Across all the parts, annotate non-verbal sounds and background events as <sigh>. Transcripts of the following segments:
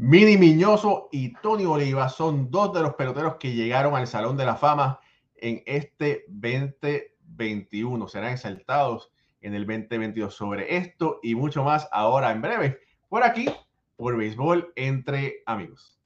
Mini Miñoso y Tony Oliva son dos de los peloteros que llegaron al Salón de la Fama en este 2021. Serán exaltados en el 2022 sobre esto y mucho más ahora en breve por aquí, por Béisbol entre amigos.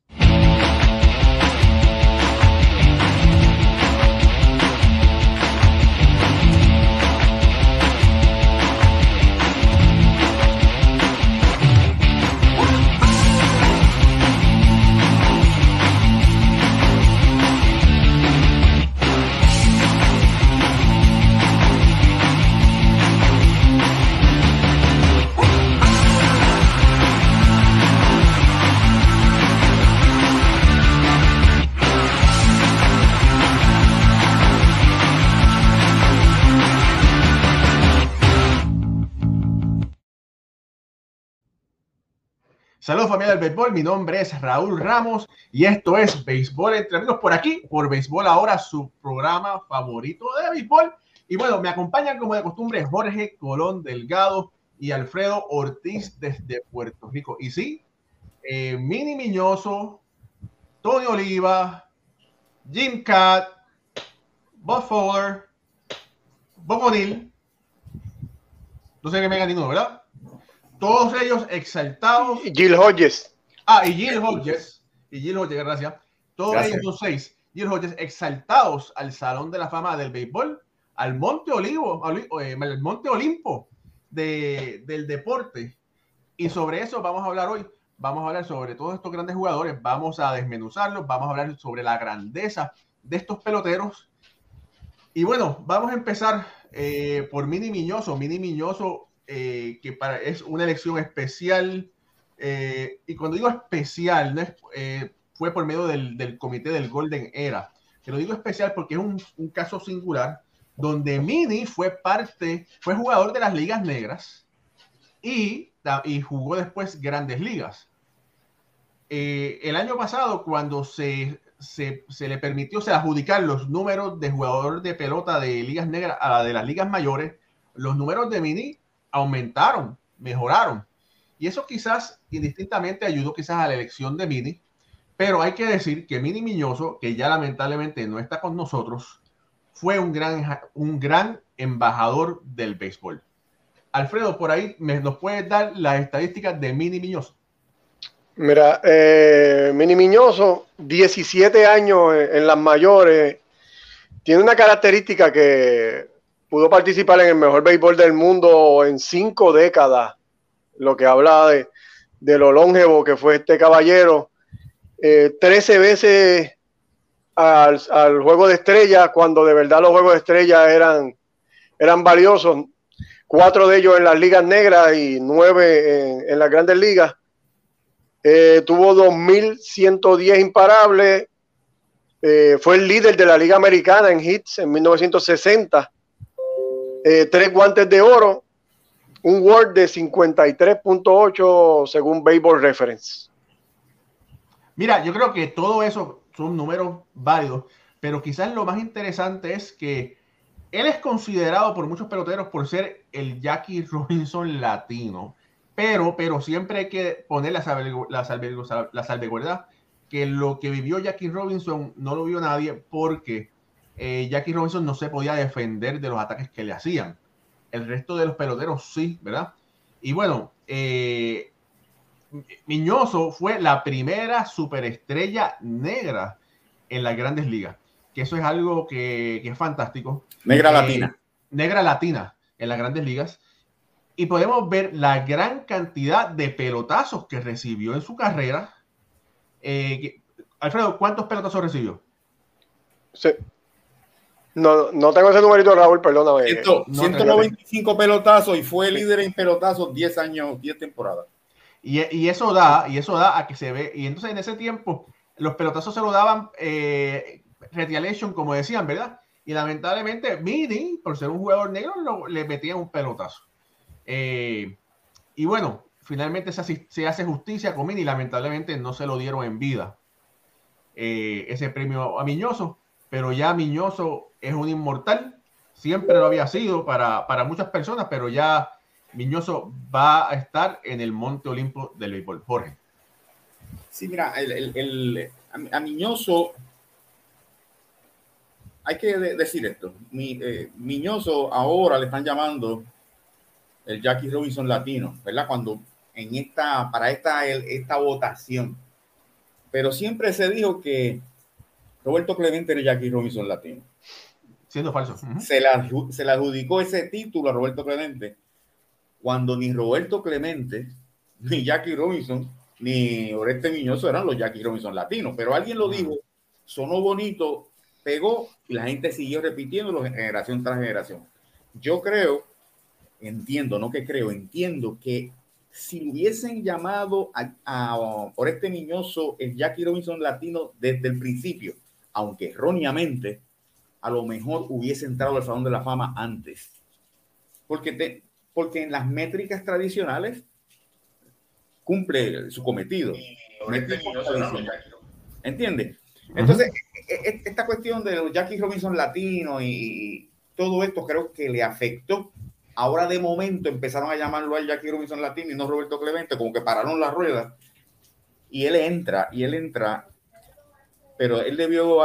Saludos familia del béisbol, mi nombre es Raúl Ramos y esto es Béisbol entre amigos por aquí, por Béisbol Ahora, su programa favorito de béisbol. Y bueno, me acompañan como de costumbre Jorge Colón Delgado y Alfredo Ortiz desde Puerto Rico. Y sí, eh, Mini Miñoso, Tony Oliva, Jim Cat, Bob Fowler. No sé qué me ninguno, ¿verdad? Todos ellos exaltados. Gil Hodges. Ah, y Gil Hodges. Y Gil Hodges, gracias. Todos ellos los seis. Gil Hodges exaltados al Salón de la Fama del Béisbol, al Monte Olivo, eh, al Monte Olimpo de, del deporte. Y sobre eso vamos a hablar hoy. Vamos a hablar sobre todos estos grandes jugadores. Vamos a desmenuzarlos. Vamos a hablar sobre la grandeza de estos peloteros. Y bueno, vamos a empezar eh, por Mini Miñoso. Mini Miñoso eh, que para, es una elección especial. Eh, y cuando digo especial, no eh, fue por medio del, del, comité del Golden Era. Pero digo especial porque es un, un, caso singular donde Mini fue parte, fue jugador de las ligas negras y, y jugó después grandes ligas. el año pasado, cuando se, se, se, le permitió se adjudicar los números de jugador de pelota de ligas negras a la de las ligas mayores, los números de Mini aumentaron, mejoraron. Y eso quizás indistintamente ayudó quizás a la elección de Mini, pero hay que decir que Mini Miñoso, que ya lamentablemente no está con nosotros, fue un gran, un gran embajador del béisbol. Alfredo, por ahí nos puedes dar las estadísticas de Mini Miñoso. Mira, eh, Mini Miñoso, 17 años en, en las mayores, tiene una característica que pudo participar en el mejor béisbol del mundo en cinco décadas, lo que habla de, de lo longevo que fue este caballero. Eh, 13 veces al, juego de estrellas, cuando de verdad los juegos de estrellas eran, eran valiosos. Cuatro de ellos en las ligas negras y nueve en, en las grandes ligas. Eh, tuvo 2.110 imparables. Eh, fue el líder de la Liga Americana en hits en 1960 eh, tres guantes de oro, un Word de 53.8 según Baseball Reference. Mira, yo creo que todo eso son números válidos, pero quizás lo más interesante es que él es considerado por muchos peloteros por ser el Jackie Robinson latino, pero, pero siempre hay que poner la, salve, la, la que lo que vivió Jackie Robinson no lo vio nadie porque eh, Jackie Robinson no se podía defender de los ataques que le hacían. El resto de los peloteros sí, ¿verdad? Y bueno, eh, Miñoso fue la primera superestrella negra en las grandes ligas, que eso es algo que, que es fantástico. Negra eh, latina. Negra latina en las grandes ligas. Y podemos ver la gran cantidad de pelotazos que recibió en su carrera. Eh, Alfredo, ¿cuántos pelotazos recibió? Sí. No, no tengo ese numerito, Raúl, perdóname. 195 pelotazos y fue líder en pelotazos 10 años, 10 temporadas. Y, y, eso da, y eso da a que se ve. Y entonces en ese tiempo, los pelotazos se lo daban eh, retaliation, como decían, ¿verdad? Y lamentablemente, Mini, por ser un jugador negro, lo, le metían un pelotazo. Eh, y bueno, finalmente se, se, hace justicia con Mini. Lamentablemente no se lo dieron en vida eh, ese premio a Miñoso pero ya Miñoso es un inmortal, siempre lo había sido para, para muchas personas, pero ya Miñoso va a estar en el Monte Olimpo del béisbol. Jorge. Sí, mira, el, a, Miñoso, hay que decir esto, Mi, eh, Miñoso ahora le están llamando el Jackie Robinson latino, ¿verdad? Cuando en esta, para esta, esta votación. Pero siempre se dijo que Roberto Clemente era Jackie Robinson latino. Siendo falso. se, se le adjudicó ese título a Roberto Clemente cuando ni Roberto Clemente, ni Jackie Robinson ni Oreste Miñoso eran los Jackie Robinson latinos, pero alguien lo dijo, sonó bonito, pegó y la gente siguió repitiéndolo generación tras generación. Yo creo, entiendo, no que creo, entiendo que si hubiesen llamado a, a Oreste Miñoso el Jackie Robinson latino desde el principio, aunque erróneamente, a lo mejor hubiese entrado al Salón de la Fama antes. Porque, te, porque en las métricas tradicionales cumple su cometido. ¿Entiendes? Entonces, e, e, esta cuestión de los Jackie Robinson latino y todo esto creo que le afectó. Ahora de momento empezaron a llamarlo a Jackie Robinson latino y no Roberto Clemente, como que pararon las ruedas. Y él entra, y él entra, pero él debió,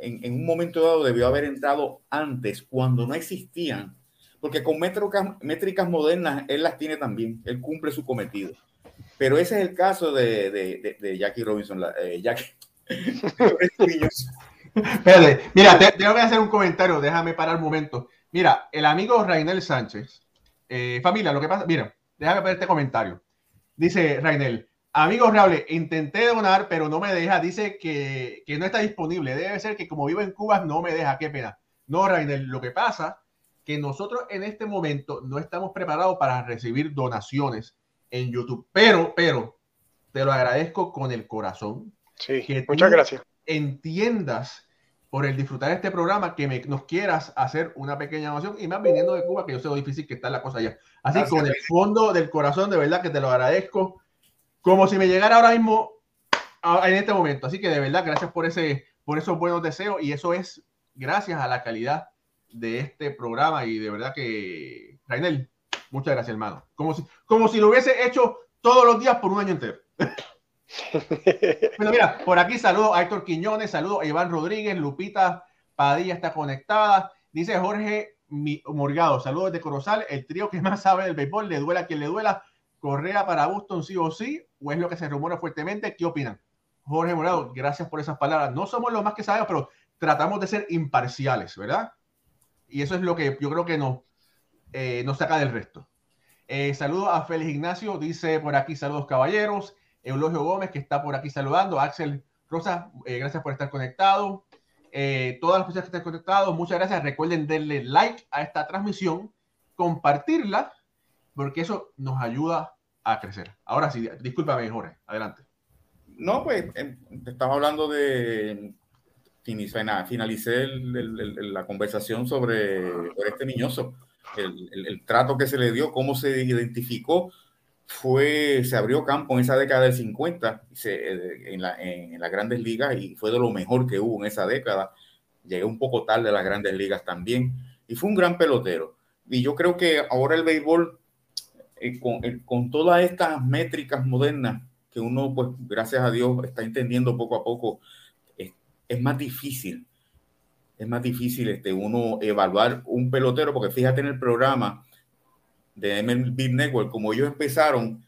en, en un momento dado, debió haber entrado antes, cuando no existían, porque con métricas, métricas modernas él las tiene también, él cumple su cometido. Pero ese es el caso de, de, de, Jackie Robinson. Eh, Jackie. Espérate, mira, tengo que hacer un comentario, déjame parar un momento. Mira, el amigo Rainel Sánchez, eh, familia, lo que pasa, mira, déjame ver este comentario. Dice Rainel, amigo Reable, intenté donar, pero no me deja, dice que, que, no está disponible. Debe ser que como vivo en Cuba no me deja, qué pena. No, Rainel, lo que pasa que nosotros en este momento no estamos preparados para recibir donaciones en YouTube. Pero, pero, te lo agradezco con el corazón. Sí, muchas gracias. Entiendas por el disfrutar de este programa que me, nos quieras hacer una pequeña donación y más viniendo de Cuba, que yo sé lo difícil que está la cosa allá. Así con el fondo del corazón, de verdad que te lo agradezco, como si me llegara ahora mismo en este momento. Así que de verdad, gracias por ese, por esos buenos deseos y eso es gracias a la calidad de este programa y de verdad que, Rainel, Muchas gracias, hermano. Como si, como si lo hubiese hecho todos los días por un año entero. <laughs> bueno, mira, por aquí saludo a Héctor Quiñones, saludo a Iván Rodríguez, Lupita Padilla está conectada. Dice Jorge Morgado, saludos de Corozal, el trío que <laughs> más sabe del béisbol, le duela a quien le duela. Correa para Boston sí o sí, o es lo que se rumora fuertemente. ¿Qué opinan? Jorge Morgado, gracias por esas palabras. No somos los más que sabemos, pero tratamos de ser imparciales, ¿verdad? Y eso es lo que yo creo que nos, eh, saca del resto. Eh, saludos a Félix Ignacio, dice por aquí saludos caballeros. Eulogio Gómez, que está por aquí saludando. Axel Rosa, eh, gracias por estar conectado. todas las personas que están conectados, muchas gracias. Recuerden darle like a esta transmisión, compartirla, porque eso nos ayuda a crecer. Ahora sí, discúlpame, Jorge, adelante. No, pues em, estamos hablando de finalicé la conversación sobre, este niñoso el, trato que se le dio, cómo se identificó, fue, se abrió campo en esa década del 50 en, la, en, las grandes ligas y fue de lo mejor que hubo en esa década. Llegué un poco tarde a las grandes ligas también y fue un gran pelotero. Y yo creo que ahora el béisbol, eh, con, eh, con todas estas métricas modernas que uno, pues gracias a Dios, está entendiendo poco a poco, es, es más difícil es más difícil este, uno evaluar un pelotero, porque fíjate en el programa de MLB Network, como ellos empezaron,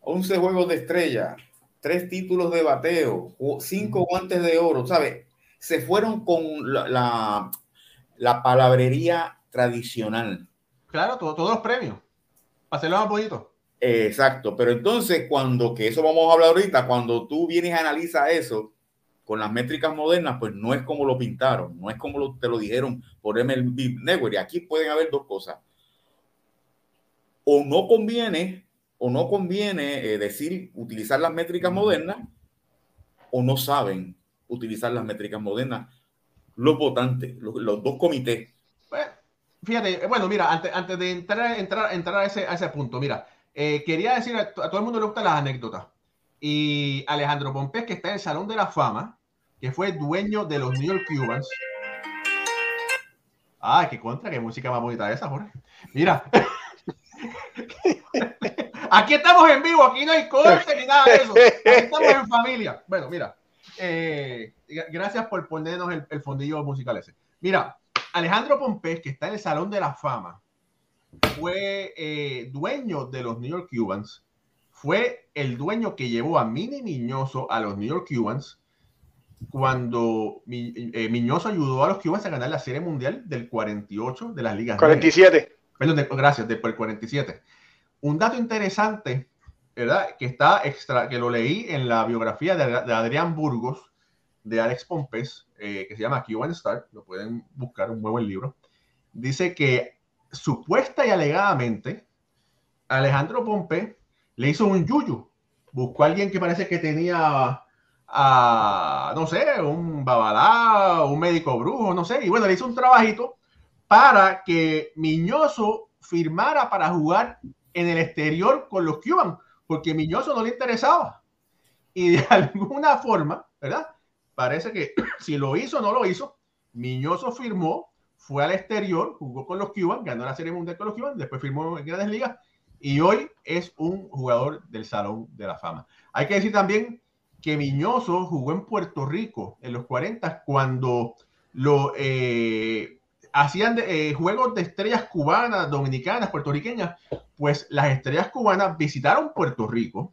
11 juegos de estrella, tres títulos de bateo, cinco guantes de oro, ¿sabes? Se fueron con la, la, palabrería tradicional. Claro, todos los premios. Para hacerlo más bonito. Exacto, pero entonces cuando, que eso vamos a hablar ahorita, cuando tú vienes a analizar eso, con las métricas modernas, pues no es como lo pintaron, no es como te lo dijeron por MLB Network. Y aquí pueden haber dos cosas. O no conviene, o no conviene eh, decir, utilizar las métricas modernas, o no saben utilizar las métricas modernas los votantes, los, dos comités. Fíjate, bueno, mira, antes, de entrar, entrar, a, ese, punto, mira, eh, quería decir a, a todo el mundo le gustan las anécdotas y Alejandro Pompés, que está en el Salón de la Fama, que fue dueño de los New York Cubans. Ah, qué contra, qué música más bonita esa, Jorge. Mira. <laughs> Aquí estamos en vivo, aquí no hay corte ni nada de eso. Aquí estamos en familia. Bueno, mira, eh, gracias por ponernos el, fondillo musical ese. Mira, Alejandro Pompés, que está en el Salón de la Fama, fue eh, dueño de los New York Cubans, fue el dueño que llevó a Mini Miñoso a los New York Cubans cuando eh, Miñoso ayudó a los Cubans a ganar la Serie Mundial del 48 de las ligas. 47. Perdón, gracias, después del 47. Un dato interesante, ¿verdad? Que está extra, que lo leí en la biografía de, Adrián Burgos, de Alex Pompes, eh, que se llama Cuban Star, lo pueden buscar, un nuevo libro. Dice que supuesta y alegadamente, Alejandro Pompe le hizo un yuyu. Buscó a alguien que parece que tenía a, no sé, un babalá, un médico brujo, no sé. Y bueno, le hizo un trabajito para que Miñoso firmara para jugar en el exterior con los Cuban, porque Miñoso no le interesaba. Y de <laughs> alguna forma, ¿verdad? Parece que <clears throat> si lo hizo o no lo hizo, Miñoso firmó, fue al exterior, jugó con los Cuban, ganó la Serie Mundial con los Cuban, después firmó en Grandes Ligas y hoy es un jugador del Salón de la Fama. Hay que decir también que Miñoso jugó en Puerto Rico en los 40 cuando lo eh, hacían eh, juegos de estrellas cubanas, dominicanas, puertorriqueñas, pues las estrellas cubanas visitaron Puerto Rico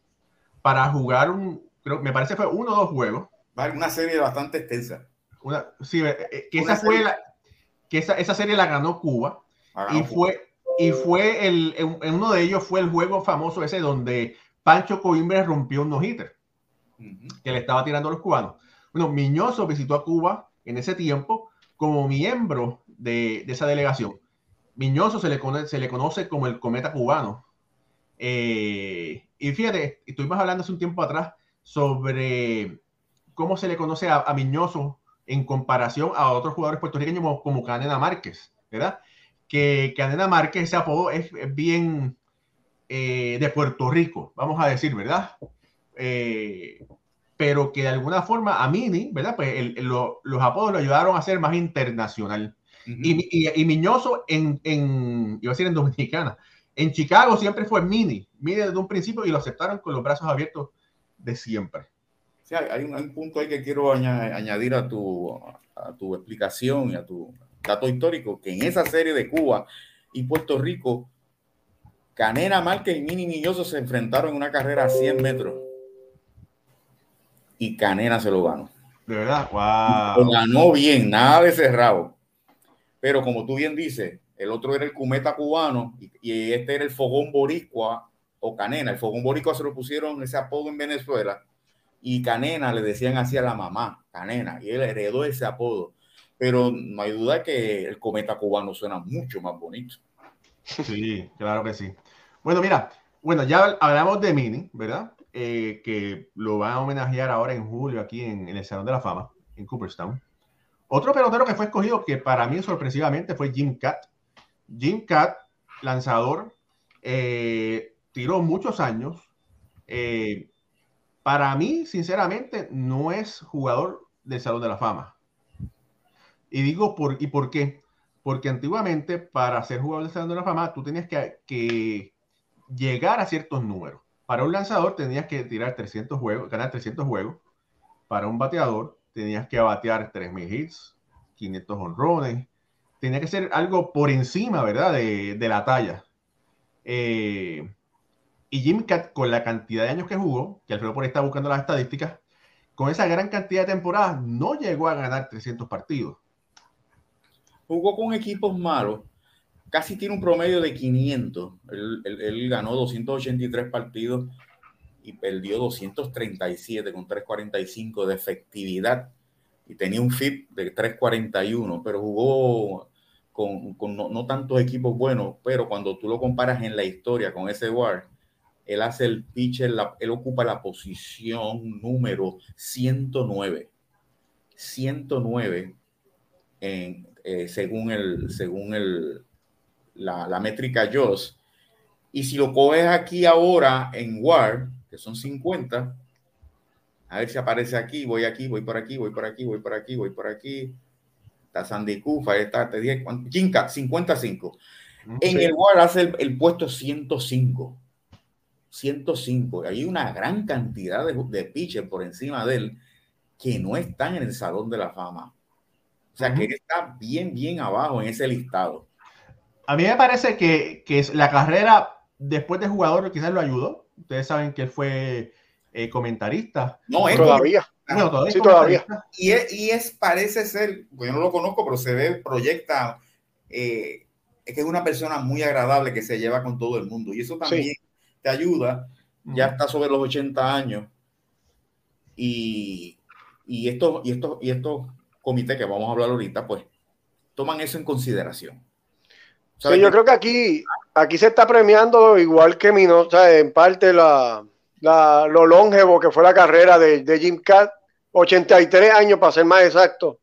para jugar un, creo, me parece fue uno o dos juegos. Una serie bastante extensa. Una, sí, eh, que esa fue la, que esa, esa, serie la ganó Cuba y fue y fue el, en, uno de ellos fue el juego famoso ese donde Pancho Coimbra rompió un no-hitter que le estaba tirando a los cubanos. Bueno, Miñoso visitó a Cuba en ese tiempo como miembro de, esa delegación. Miñoso se le, se le conoce como el cometa cubano. Eh, y fíjate, estuvimos hablando hace un tiempo atrás sobre cómo se le conoce a, Miñoso en comparación a otros jugadores puertorriqueños como, como Canena Márquez, ¿verdad? Que Canena Márquez, ese apodo es, bien eh, de Puerto Rico, vamos a decir, ¿verdad? Eh, pero que de alguna forma a Mini, ¿verdad? Pues los apodos lo ayudaron a ser más internacional. y, Miñoso en, en, iba a decir en Dominicana, en Chicago siempre fue Mini, Mini desde un principio y lo aceptaron con los brazos abiertos de siempre. Sí, hay, un, punto ahí que quiero añadir a tu, a tu explicación y a tu dato histórico, que en esa serie de Cuba y Puerto Rico, Canena Márquez y Mini Miñoso se enfrentaron en una carrera a 100 metros y Canena se lo ganó. De verdad, wow. Lo ganó bien, nada de cerrado. Pero como tú bien dices, el otro era el Cumeta cubano y, este era el Fogón Boricua o Canena. El Fogón Boricua se lo pusieron ese apodo en Venezuela y Canena le decían así a la mamá, Canena, y él heredó ese apodo. Pero no hay duda que el Cometa cubano suena mucho más bonito. Sí, claro que sí. Bueno, mira, bueno, ya hablamos de Mini, ¿verdad? Eh, que lo van a homenajear ahora en julio aquí en, el Salón de la Fama, en Cooperstown. Otro pelotero que fue escogido, que para mí sorpresivamente fue Jim Cat. Jim Cat, lanzador, eh, tiró muchos años. Eh, para mí, sinceramente, no es jugador del Salón de la Fama. Y digo, por, ¿y por qué? Porque antiguamente, para ser jugador del Salón de la Fama, tú tenías que, llegar a ciertos números. Para un lanzador tenías que tirar 300 juegos, ganar 300 juegos. Para un bateador tenías que batear 3.000 hits, 500 honrones. Tenía que ser algo por encima, ¿verdad? De, la talla. Eh, y Jim Cat, con la cantidad de años que jugó, que Alfredo por ahí está buscando las estadísticas, con esa gran cantidad de temporadas, no llegó a ganar 300 partidos. Jugó con equipos malos, casi tiene un promedio de 500. Él, ganó 283 partidos y perdió 237 con 345 de efectividad y tenía un FIP de 341, pero jugó con, no, tantos equipos buenos, pero cuando tú lo comparas en la historia con ese WAR, él hace el pitcher, él ocupa la posición número 109. 109 en, eh, según el, según el, la, métrica JOS. Y si lo coges aquí ahora en WAR, que son 50, a ver si aparece aquí, voy aquí, voy por aquí, voy por aquí, voy por aquí, voy por aquí. Está Sandy Kufa, está, te dije, 55. En el WAR hace el, puesto 105. 105. Hay una gran cantidad de, de pitchers por encima de él que no están en el Salón de la Fama. O sea, que él está bien, bien abajo en ese listado. A mí me parece que, que la carrera después de jugador quizás lo ayudó. Ustedes saben que él fue eh, comentarista. No, es todavía. todavía, sí, todavía. Y es, y es, parece ser, pues yo no lo conozco, pero se ve, proyecta, eh, es que es una persona muy agradable que se lleva con todo el mundo. Y eso también te ayuda. Ya está sobre los 80 años. Y, y estos, y estos, y estos comités que vamos a hablar ahorita, pues toman eso en consideración. Sí, yo creo que aquí, aquí se está premiando igual que Mino, o sea, en parte la, la, lo longevo que fue la carrera de, de Jim Cat, 83 años para ser más exacto.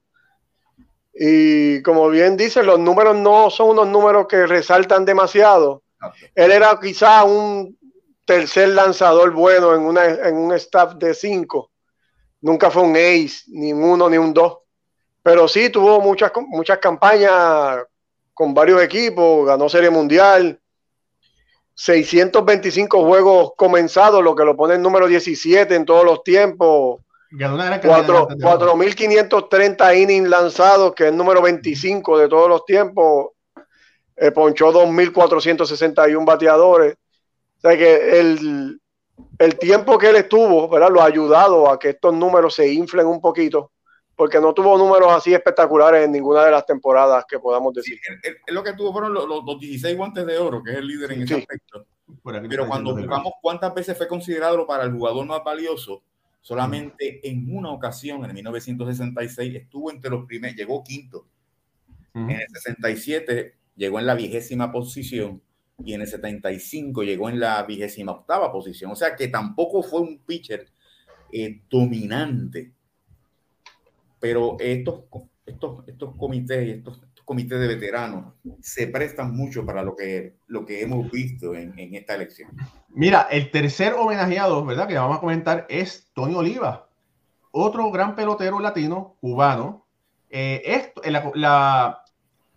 Y como bien dice, los números no son unos números que resaltan demasiado. Él era quizá un tercer lanzador bueno en, una, en un staff de cinco. Nunca fue un ace, ni un uno ni un dos. Pero sí tuvo muchas, muchas campañas con varios equipos, ganó Serie Mundial, 625 juegos comenzados, lo que lo pone en número 17 en todos los tiempos. 4.530 innings lanzados, que es el número 25 de todos los tiempos. Eh, ponchó 2.461 bateadores. O sea que el, el tiempo que él estuvo, ¿verdad? Lo ha ayudado a que estos números se inflen un poquito porque no tuvo números así espectaculares en ninguna de las temporadas que podamos decir. Sí, lo que tuvo fueron los, 16 guantes de oro, que es el líder en ese aspecto. Pero cuando buscamos cuántas veces fue considerado para el jugador más valioso, solamente en una ocasión, en 1966, estuvo entre los primeros, llegó quinto. En el 67 llegó en la vigésima posición y en el 75 llegó en la vigésima octava posición. O sea que tampoco fue un pitcher eh, dominante pero estos, estos, estos comités y estos, comités de veteranos se prestan mucho para lo que, lo que hemos visto en, en, esta elección. Mira, el tercer homenajeado, ¿verdad? Que vamos a comentar es Tony Oliva, otro gran pelotero latino, cubano. Eh, esto, la, la,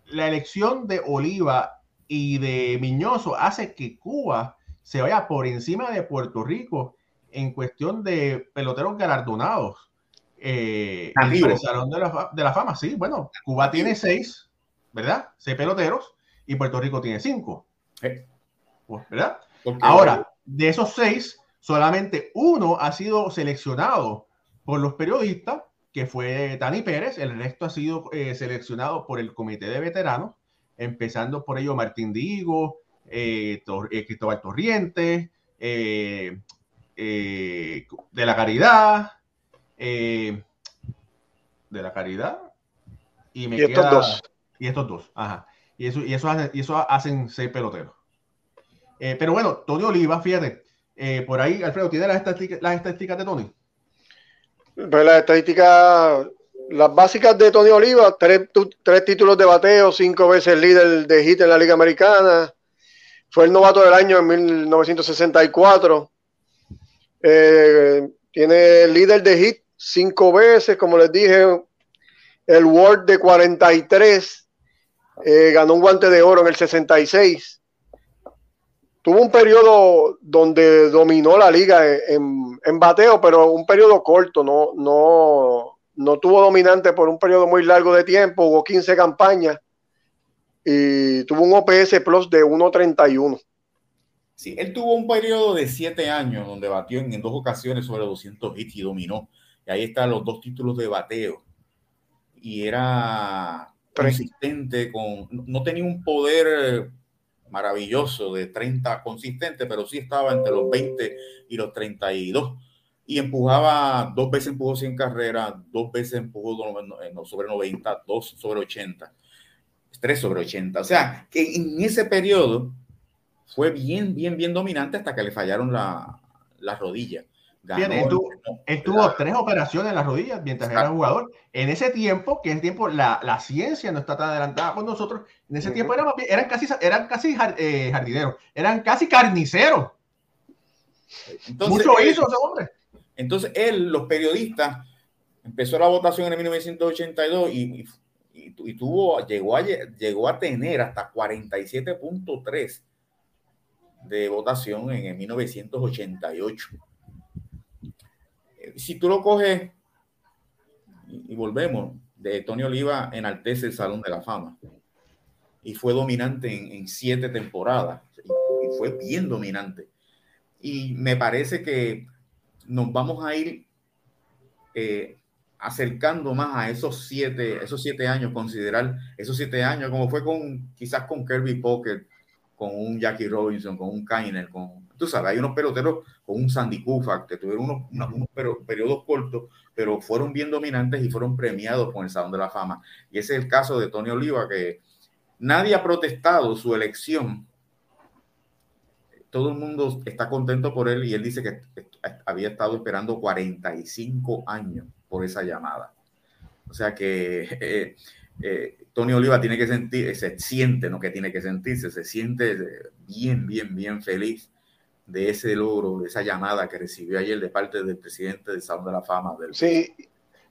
la elección de Oliva y de Miñoso hace que Cuba se vaya por encima de Puerto Rico en cuestión de peloteros galardonados. Eh, el Salón de la, de la, Fama, sí, bueno, Cuba tiene seis, ¿verdad? Seis peloteros y Puerto Rico tiene cinco. Pues, ¿Verdad? Ahora, de esos seis, solamente uno ha sido seleccionado por los periodistas, que fue Tani Pérez, el resto ha sido eh, seleccionado por el Comité de Veteranos, empezando por ello Martín Digo, eh, eh Cristóbal Torriente, eh, de la Caridad, eh, de la caridad. Y, me estos dos. Y estos dos, ajá. Y eso, y eso, y eso hacen seis peloteros. Eh, pero bueno, Tony Oliva, fíjate, eh, por ahí, Alfredo, ¿tiene las estadísticas, las estadísticas de Tony? Pues las estadísticas, las básicas de Tony Oliva, tres, tres, títulos de bateo, cinco veces líder de hit en la Liga Americana, fue el novato del año en 1964, tiene líder de hit cinco veces, como les dije, el World de 43, eh, ganó un guante de oro en el 66. Tuvo un periodo donde dominó la liga en, en bateo, pero un periodo corto, no, no, no tuvo dominante por un periodo muy largo de tiempo, hubo 15 campañas y tuvo un OPS Plus de 1.31. Sí, él tuvo un periodo de 7 años donde batió en, en, dos ocasiones sobre 200 hits y dominó. Y ahí están los dos títulos de bateo. Y era consistente con, no tenía un poder maravilloso de 30 consistente, pero sí estaba entre los 20 y los 32. Y empujaba, dos veces empujó 100 carreras, dos veces empujó sobre 90, dos sobre 80, tres sobre 80. O sea, que en ese periodo fue bien, bien, bien dominante hasta que le fallaron la, la rodilla él, tuvo, tres operaciones en las rodillas mientras era jugador. En ese tiempo, que es tiempo, la, la, ciencia no está tan adelantada con nosotros. En ese tiempo eran, eran casi, eran casi eh, jardineros, eran casi carniceros. Mucho hizo ese hombre. Entonces, él, los periodistas, empezó la votación en 1982 y, tuvo, llegó, a, a tener hasta 47.3 de votación en 1988. Eh, si tú lo coges y, volvemos, de Tony Oliva enaltece el Salón de la Fama y fue dominante en, siete temporadas y, fue bien dominante. Y me parece que nos vamos a ir eh, acercando más a esos siete, esos siete años, considerar esos siete años, como fue con quizás con Kirby Pocket, con un Jackie Robinson, con un Kainer, con, tú sabes, hay unos peloteros con un Sandy Koufax que tuvieron unos, unos, periodos cortos, pero fueron bien dominantes y fueron premiados con el Salón de la Fama. Y ese es el caso de Tony Oliva, que nadie ha protestado su elección. Todo el mundo está contento por él y él dice que había estado esperando 45 años por esa llamada. O sea que eh, eh, Tony Oliva tiene que sentir, se siente, no que tiene que sentirse, se siente bien, bien, bien feliz de ese logro, de esa llamada que recibió ayer de parte del presidente del Salón de la Fama. Del... Sí,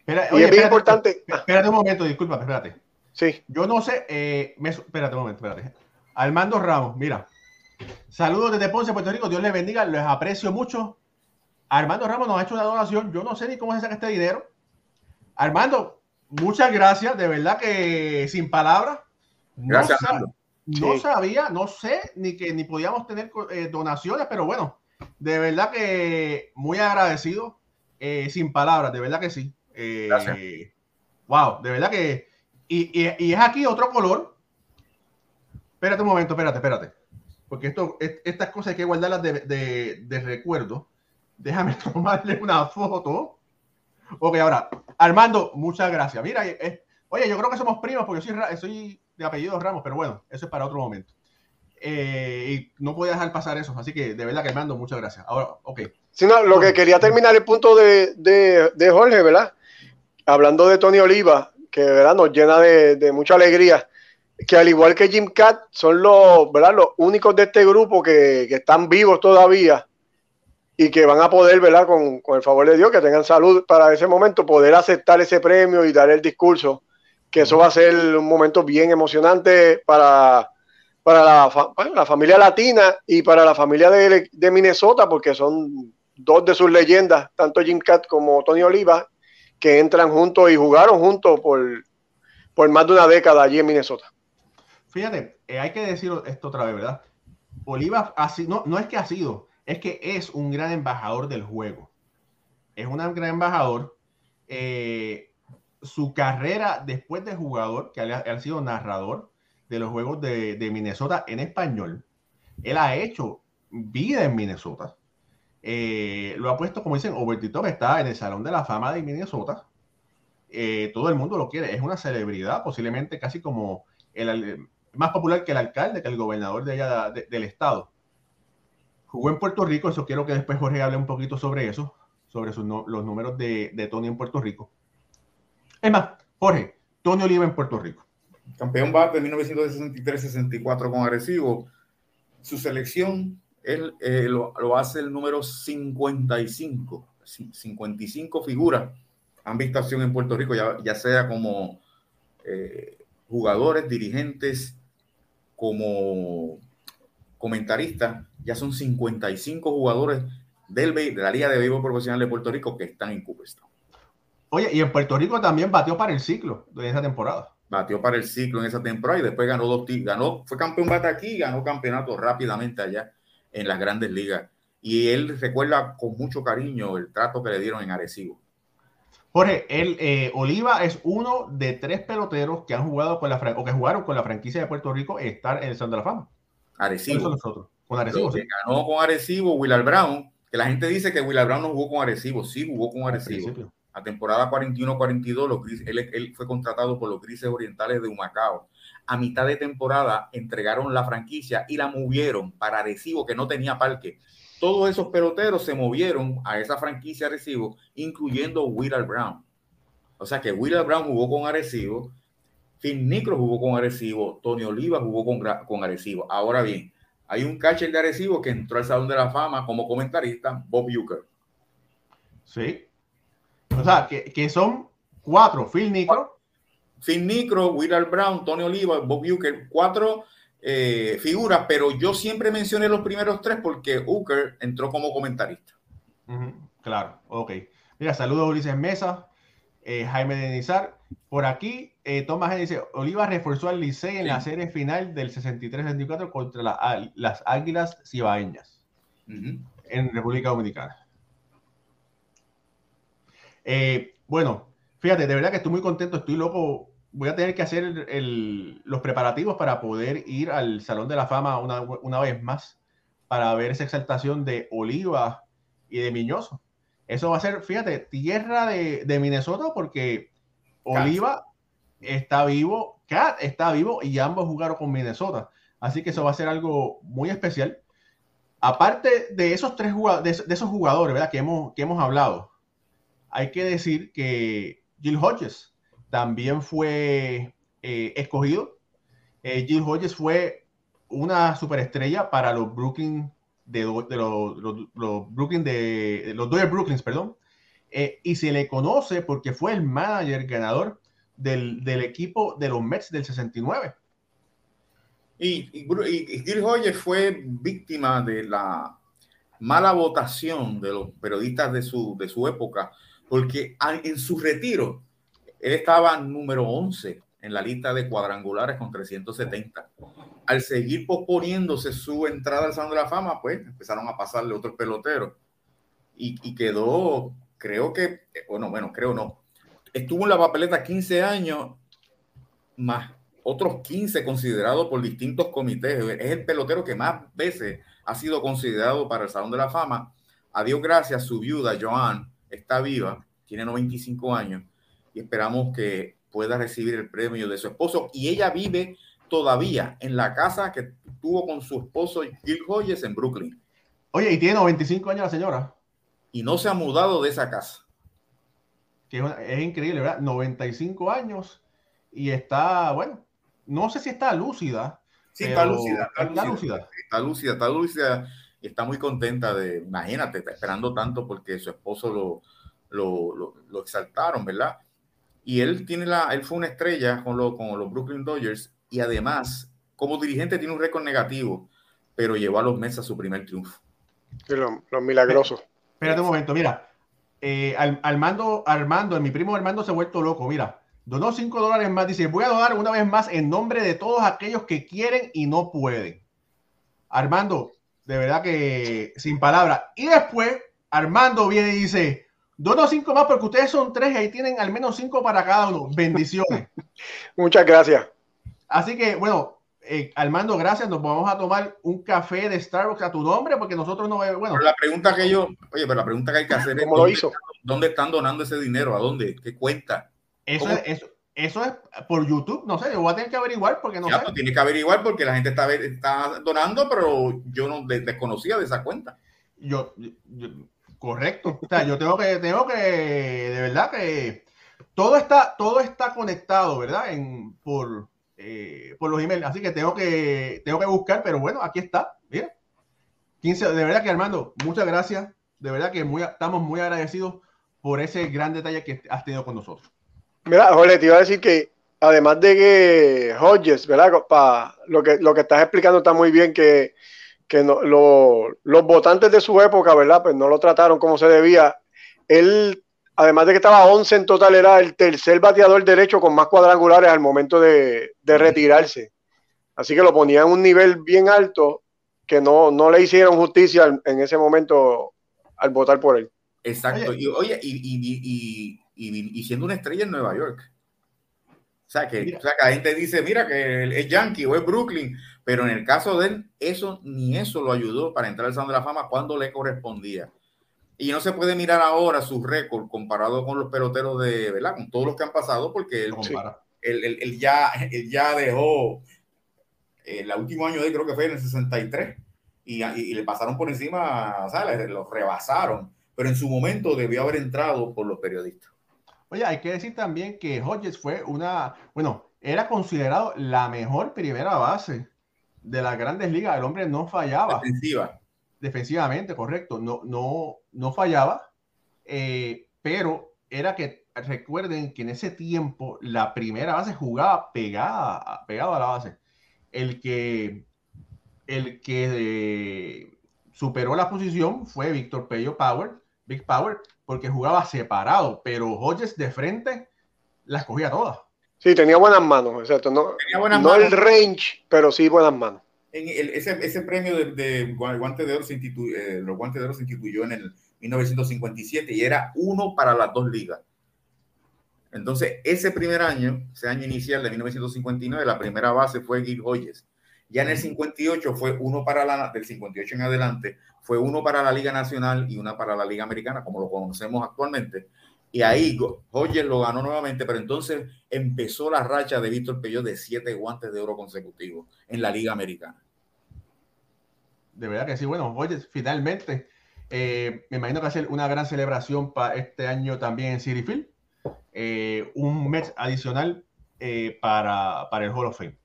y es bien importante. Espérate un momento, disculpa, espérate. Sí. Yo no sé, eh, espérate un momento, espérate. Armando Ramos, mira. Saludos desde Ponce, Puerto Rico. Dios les bendiga, les aprecio mucho. Armando Ramos nos ha hecho una donación. Yo no sé ni cómo se saca este dinero. Armando, muchas gracias. De verdad que sin palabras. Gracias, no, sabía, no sé ni que ni podíamos tener eh, donaciones, pero bueno, de verdad que muy agradecido. Eh, sin palabras, de verdad que sí. Eh, gracias. Wow, de verdad que. Y, es aquí otro color. Espérate un momento, espérate, espérate. Porque esto, estas cosas hay que guardarlas de, de, de recuerdo. Déjame <laughs> tomarle una foto. Ok, ahora, Armando, muchas gracias. Mira, oye, yo creo que somos primos porque yo soy, de apellido Ramos, pero bueno, eso es para otro momento. Eh, y no podía dejar pasar eso, así que de verdad que Armando, muchas gracias. Ahora, ok. Sí, no, lo que quería terminar el punto de, de, Jorge, ¿verdad? Hablando de Tony Oliva, que ¿verdad? nos llena de, de, mucha alegría, que al igual que Jim Cat, son los, ¿verdad? los únicos de este grupo que, que están vivos todavía y que van a poder, ¿verdad? Con, con, el favor de Dios, que tengan salud para ese momento, poder aceptar ese premio y dar el discurso, que eso va a ser un momento bien emocionante para, para la, la familia latina y para la familia de, de, Minnesota, porque son dos de sus leyendas, tanto Jim Cat como Tony Oliva, que entran juntos y jugaron juntos por, por más de una década allí en Minnesota. Fíjate, eh, hay que decir esto otra vez, ¿verdad? Oliva, así, no, no es que ha sido, es que es un gran embajador del juego. Es un gran embajador. Eh, su carrera después de jugador, que ha, sido narrador de los juegos de, Minnesota en español, él ha hecho vida en Minnesota. Eh, lo ha puesto, como dicen, Overtito está en el Salón de la Fama de Minnesota. Eh, todo el mundo lo quiere, es una celebridad, posiblemente casi como el, más popular que el alcalde, que el gobernador de allá del estado. Jugó en Puerto Rico, eso quiero que después Jorge hable un poquito sobre eso, sobre los números de, Tony en Puerto Rico. Es más, Jorge, Tony Oliva en Puerto Rico. Campeón bate de 1963-64 con Agresivo. Su selección él, eh, lo, hace el número 55. 55 figuras han visto acción en Puerto Rico, ya, sea como eh, jugadores, dirigentes, como comentaristas, ya son 55 jugadores del, de la Liga de Béisbol Profesional de Puerto Rico que están en Cooperstown. Oye, y en Puerto Rico también batió para el ciclo de esa temporada. Batió para el ciclo en esa temporada y después ganó dos ganó, fue campeón bate aquí y ganó campeonato rápidamente allá en las grandes ligas. Y él recuerda con mucho cariño el trato que le dieron en Arecibo. Jorge, él, eh, Oliva es uno de tres peloteros que han jugado con la o que jugaron con la franquicia de Puerto Rico estar en el la Fama. Arecibo. nosotros. Con Arecibo. Sí. Ganó con Arecibo Willard Brown, que la gente dice que Willard Brown no jugó con Arecibo. Sí, jugó con Arecibo. A temporada 41-42, él, él, fue contratado por los Grises Orientales de Humacao. A mitad de temporada entregaron la franquicia y la movieron para Arecibo, que no tenía parque. Todos esos peloteros se movieron a esa franquicia Arecibo, incluyendo Willard Brown. O sea que Willard Brown jugó con Arecibo, Phil Nicro jugó con Arecibo, Tony Oliva jugó con, con Arecibo. Ahora bien, hay un catcher de Arecibo que entró al Salón de la Fama como comentarista, Bob Uecker. Sí. O sea, que, son cuatro. Phil Nicro. Phil Nicro, Willard Brown, Tony Oliva, Bob Uecker. Cuatro eh, figuras, pero yo siempre mencioné los primeros tres porque Uker entró como comentarista. Claro, ok. Mira, saludos Ulises Mesa, eh, Jaime Denizar. Por aquí, eh, Tomás dice, Oliva reforzó al Licey en la serie final del 63-64 contra las Águilas Cibaeñas en República Dominicana. bueno, fíjate, de verdad que estoy muy contento, estoy loco voy a tener que hacer los preparativos para poder ir al Salón de la Fama una, vez más para ver esa exaltación de Oliva y de Miñoso. Eso va a ser, fíjate, tierra de, Minnesota porque Oliva está vivo, Cat está vivo y ambos jugaron con Minnesota. Así que eso va a ser algo muy especial. Aparte de esos tres jugadores, de, esos jugadores ¿verdad? Que, hemos, que hemos hablado, hay que decir que Jill Hodges también fue eh, escogido. Eh, Jill Hodges fue una superestrella para los Brooklyn de, los, Brooklyn de los Dodgers Brooklyn, perdón. Eh, y se le conoce porque fue el manager ganador del, equipo de los Mets del 69. Y, y, Gil Hodges fue víctima de la mala votación de los periodistas de su, de su época, porque en su retiro él estaba número 11 en la lista de cuadrangulares con 370. Al seguir posponiéndose su entrada al Salón de la Fama, pues empezaron a pasarle otros peloteros. Y, quedó, creo que, bueno, bueno, creo no. Estuvo en la papeleta 15 años, más otros 15 considerados por distintos comités. Es el pelotero que más veces ha sido considerado para el Salón de la Fama. A Dios gracias, su viuda, Joan, está viva, tiene 95 años y esperamos que pueda recibir el premio de su esposo. Y ella vive todavía en la casa que tuvo con su esposo Gil Hoyes en Brooklyn. Oye, y tiene 95 años la señora. Y no se ha mudado de esa casa. Que es, increíble, ¿verdad? 95 años y está, bueno, no sé si está lúcida. Sí, está lúcida. Está, lúcida. Está lúcida, está lúcida. Y está muy contenta de, imagínate, está esperando tanto porque su esposo lo, lo, lo, lo exaltaron, ¿verdad? Y él, tiene la, él fue una estrella con, lo, con los Brooklyn Dodgers y además, como dirigente, tiene un récord negativo, pero llevó a los Mets a su primer triunfo. Los lo milagrosos. Espérate un momento, mira. Eh, Armando, Armando, mi primo Armando se ha vuelto loco. Mira, donó 5 dólares más. Dice: Voy a donar una vez más en nombre de todos aquellos que quieren y no pueden. Armando, de verdad que sin palabras. Y después, Armando viene y dice: Dono cinco más porque ustedes son tres y ahí tienen al menos cinco para cada uno. Bendiciones. <laughs> Muchas gracias. Así que, bueno, eh, Armando, gracias. Nos vamos a tomar un café de Starbucks a tu nombre porque nosotros no. Bueno, la pregunta que yo, oye, pero la pregunta que hay que hacer es: ¿cómo lo hizo? ¿Dónde están donando ese dinero? ¿A dónde? ¿Qué cuenta? Eso es, eso, es por YouTube. No sé, yo voy a tener que averiguar porque no ya, sé. Pues, tiene que averiguar porque la gente está, está donando, pero yo no desconocía de esa cuenta. yo, yo Correcto. O sea, yo tengo que, tengo que, de verdad que todo está, todo está conectado, ¿verdad? En, por, eh, por los emails. Así que tengo que, tengo que buscar, pero bueno, aquí está. Mira. 15, de verdad que Armando, muchas gracias. De verdad que muy, estamos muy agradecidos por ese gran detalle que has tenido con nosotros. Mira, Jorge, te iba a decir que además de que Hodges, ¿verdad? Para lo que, lo que estás explicando está muy bien que que no, los votantes de su época, ¿verdad? Pues no lo trataron como se debía. Él, además de que estaba 11 en total, era el tercer bateador derecho con más cuadrangulares al momento de, retirarse. Así que lo ponía en un nivel bien alto que no, no le hicieron justicia en ese momento al votar por él. Exacto. Y oye, y, y, siendo una estrella en Nueva York. O sea, que, o sea, que la gente dice, mira, que es Yankee o es Brooklyn, pero en el caso de él, eso ni eso lo ayudó para entrar al Salón de la Fama cuando le correspondía. Y no se puede mirar ahora su récord comparado con los peloteros de, ¿verdad? Con todos los que han pasado, porque él, él, ya, ya dejó el último año de él, creo que fue en el 63, y, y, le pasaron por encima, o sea, lo rebasaron, pero en su momento debió haber entrado por los periodistas. Oye, hay que decir también que Hodges fue una, bueno, era considerado la mejor primera base de las grandes ligas. El hombre no fallaba. Defensiva. Defensivamente, correcto. No, no, no fallaba. Eh, pero era que recuerden que en ese tiempo la primera base jugaba pegada, pegado a la base. el que, el que eh, superó la posición fue Víctor Pello Power, Big Power, porque jugaba separado, pero Hodges de frente las cogía todas. Sí, tenía buenas manos, exacto. No, no el range, pero sí buenas manos. En ese, ese, premio de, de, guante de oro se instituyó, eh, los guantes de oro se instituyó en el 1957 y era uno para las dos ligas. Entonces, ese primer año, ese año inicial de 1959, la primera base fue Gil Hoyes. Ya en el 58 fue uno para la, del 58 en adelante, fue uno para la Liga Nacional y una para la Liga Americana, como lo conocemos actualmente. Y ahí Hoyes lo ganó nuevamente, pero entonces empezó la racha de Víctor Peyot de siete guantes de oro consecutivos en la Liga Americana. De verdad que sí, bueno, Hoyes finalmente, eh, me imagino que va a ser una gran celebración para este año también en City Field, eh, un mes adicional eh, para, para el Hall of Fame.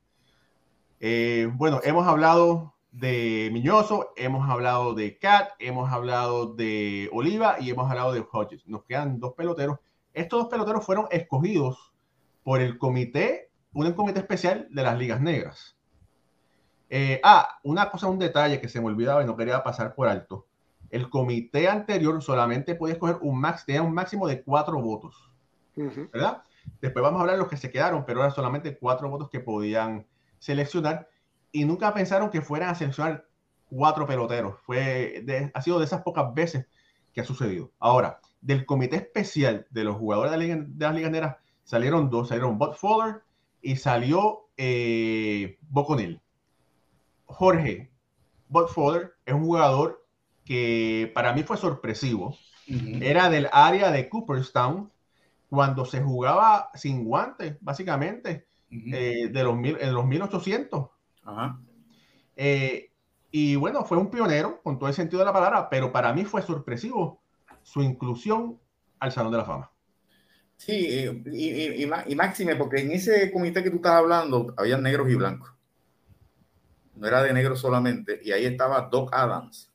Eh, bueno, hemos hablado de Miñoso, hemos hablado de Cat, hemos hablado de Oliva y hemos hablado de Hodges. Nos quedan dos peloteros. Estos dos peloteros fueron escogidos por el comité, un comité especial de las ligas negras. Eh, ah, una cosa, un detalle que se me olvidaba y no quería pasar por alto. El comité anterior solamente podía escoger un max, tenía un máximo de cuatro votos, ¿verdad? Después vamos a hablar de los que se quedaron, pero eran solamente cuatro votos que podían seleccionar y nunca pensaron que fueran a seleccionar cuatro peloteros. Fue ha sido de esas pocas veces que ha sucedido. Ahora, del comité especial de los jugadores de, las ligas negras salieron dos, salieron Bob Fowler y salió eh, Boconil. Jorge, Bob Fowler es un jugador que para mí fue sorpresivo. Era del área de Cooperstown cuando se jugaba sin guantes, básicamente eh, de los, mil, en los 1800. Eh, y bueno, fue un pionero con todo el sentido de la palabra, pero para mí fue sorpresivo su inclusión al Salón de la Fama. Sí, y, y, máxime, porque en ese comité que tú estás hablando había negros y blancos. No era de negros solamente. Y ahí estaba Doc Adams.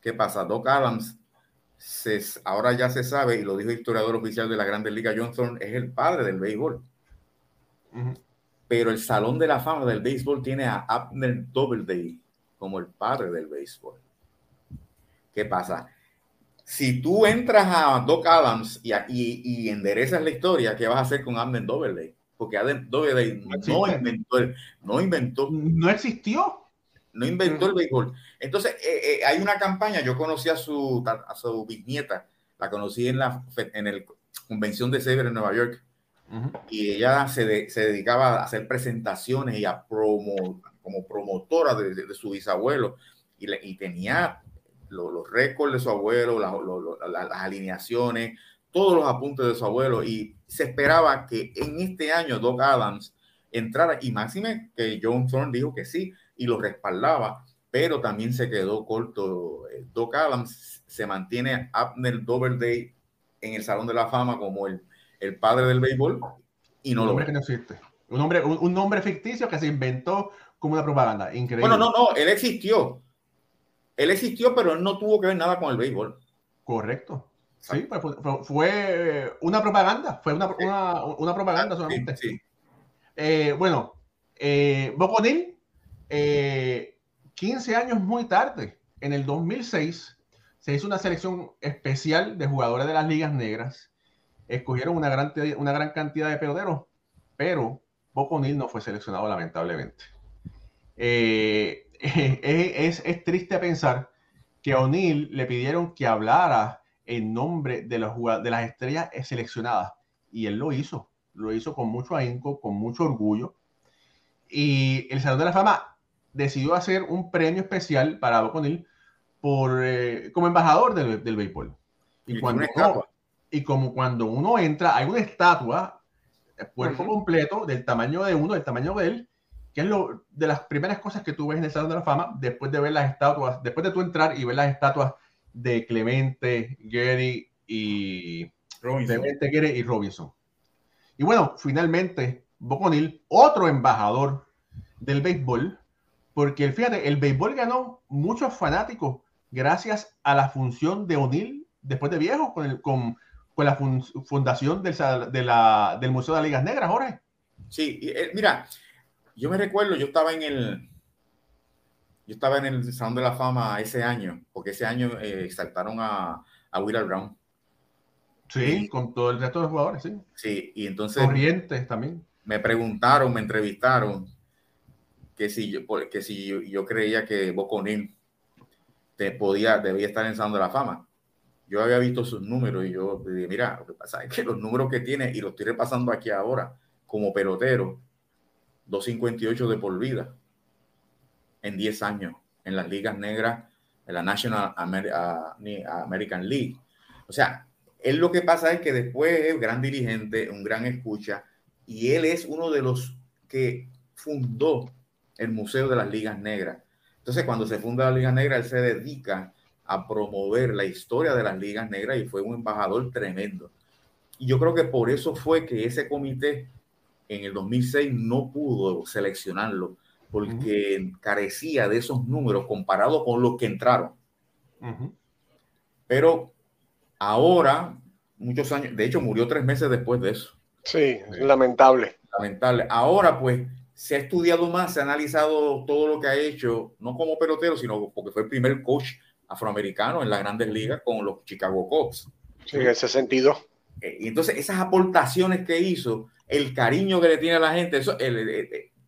¿Qué pasa? Doc Adams, se, ahora ya se sabe, y lo dijo el historiador oficial de la Grande Liga, Johnson, es el padre del béisbol pero el Salón de la Fama del Béisbol tiene a Abner Doubleday como el padre del béisbol. ¿Qué pasa? Si tú entras a Doc Adams y, y, enderezas la historia, ¿qué vas a hacer con Abner Doubleday? Porque Abner Doubleday no, inventó, no inventó. No existió. No inventó el béisbol. Entonces, eh, eh, hay una campaña, yo conocí a su, a su bisnieta, la conocí en la en el convención de Sever en Nueva York y ella se, dedicaba a hacer presentaciones y a promo, como promotora de, su bisabuelo. Y, tenía los récords de su abuelo, las alineaciones, todos los apuntes de su abuelo. Y se esperaba que en este año Doc Adams entrara y máxime que John Thorne dijo que sí y lo respaldaba, pero también se quedó corto. Eh, Doc Adams se mantiene Abner Doubleday en el Salón de la Fama como el el padre del béisbol y no un lo nombre que no existe. Un nombre, un, nombre ficticio que se inventó como una propaganda. Increíble. Bueno, no, no, él existió. Él existió, pero él no tuvo que ver nada con el béisbol. Correcto. Sí, pues fue, una propaganda, fue una, una, propaganda solamente. Sí, eh, bueno, eh, Boconil, 15 eh, años muy tarde, en el 2006, se hizo una selección especial de jugadores de las ligas negras escogieron una gran, una gran cantidad de peloteros, pero Bob O'Neill no fue seleccionado lamentablemente. Eh, <laughs> es, es, triste pensar que a O'Neill le pidieron que hablara en nombre de, los, de las estrellas seleccionadas y él lo hizo, lo hizo con mucho ahínco, con mucho orgullo. Y el Salón de la Fama decidió hacer un premio especial para Bob O'Neill por, eh, como embajador del, del béisbol. Y, cuando, y como cuando uno entra, hay una estatua, el cuerpo completo, del tamaño de uno, del tamaño de él, que es lo de las primeras cosas que tú ves en el Salón de la Fama, después de ver las estatuas, después de tú entrar y ver las estatuas de Clemente, Gary y Robinson. Clemente, Gary y Robinson. Y bueno, finalmente, Boconil, otro embajador del béisbol, porque fíjate, el béisbol ganó muchos fanáticos gracias a la función de O'Neill después de viejo, con, el, con con la fundación del, de la, del Museo de las Ligas Negras, Jorge. Sí, eh, mira, yo me recuerdo, yo estaba en el, yo estaba en el Salón de la Fama ese año, porque ese año eh, exaltaron a, a Willard Brown. Sí, con todo el resto de los jugadores, sí. Sí, y entonces. Corrientes también. Me preguntaron, me entrevistaron que si yo, que si yo, creía que Boconil te podía, debía estar en el Salón de la Fama. Yo había visto sus números y yo dije, mira, lo que pasa es que los números que tiene, y lo estoy repasando aquí ahora, como pelotero, 258 de por vida en 10 años en las ligas negras, en la National American League. O sea, él lo que pasa es que después es gran dirigente, un gran escucha, y él es uno de los que fundó el Museo de las Ligas Negras. Entonces, cuando se funda la Liga Negra, él se dedica a promover la historia de las ligas negras y fue un embajador tremendo. Y yo creo que por eso fue que ese comité en el 2006 no pudo seleccionarlo porque carecía de esos números comparados con los que entraron. Pero ahora, muchos años, de hecho murió tres meses después de eso. Sí, lamentable. Lamentable. Ahora pues se ha estudiado más, se ha analizado todo lo que ha hecho, no como pelotero, sino porque fue el primer coach afroamericano en las grandes ligas con los Chicago Cubs. Sí, en ese sentido. Eh, y entonces esas aportaciones que hizo, el cariño que le tiene a la gente, eso,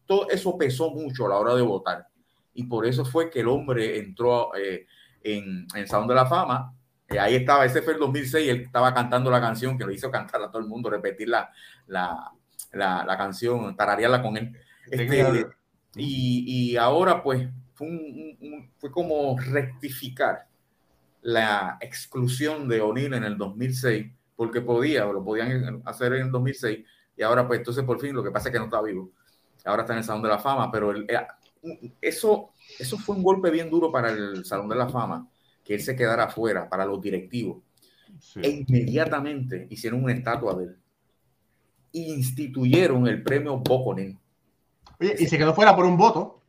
todo eso pesó mucho a la hora de votar. Y por eso fue que el hombre entró eh, en, el Salón de la Fama. y ahí estaba, ese fue el 2006, él estaba cantando la canción que lo hizo cantar a todo el mundo, repetir la, la, la, canción, tararearla con él. Este, y, y, ahora pues fue, fue como rectificar la exclusión de O'Neill en el 2006, porque podía, o lo podían hacer en el 2006, y ahora pues entonces por fin lo que pasa es que no está vivo ahora está en el Salón de la Fama, pero eh, eso, eso fue un golpe bien duro para el Salón de la Fama, que él se quedara afuera, para los directivos. E inmediatamente hicieron una estatua de él. E instituyeron el premio Boconin. Oye, y se quedó fuera por un voto.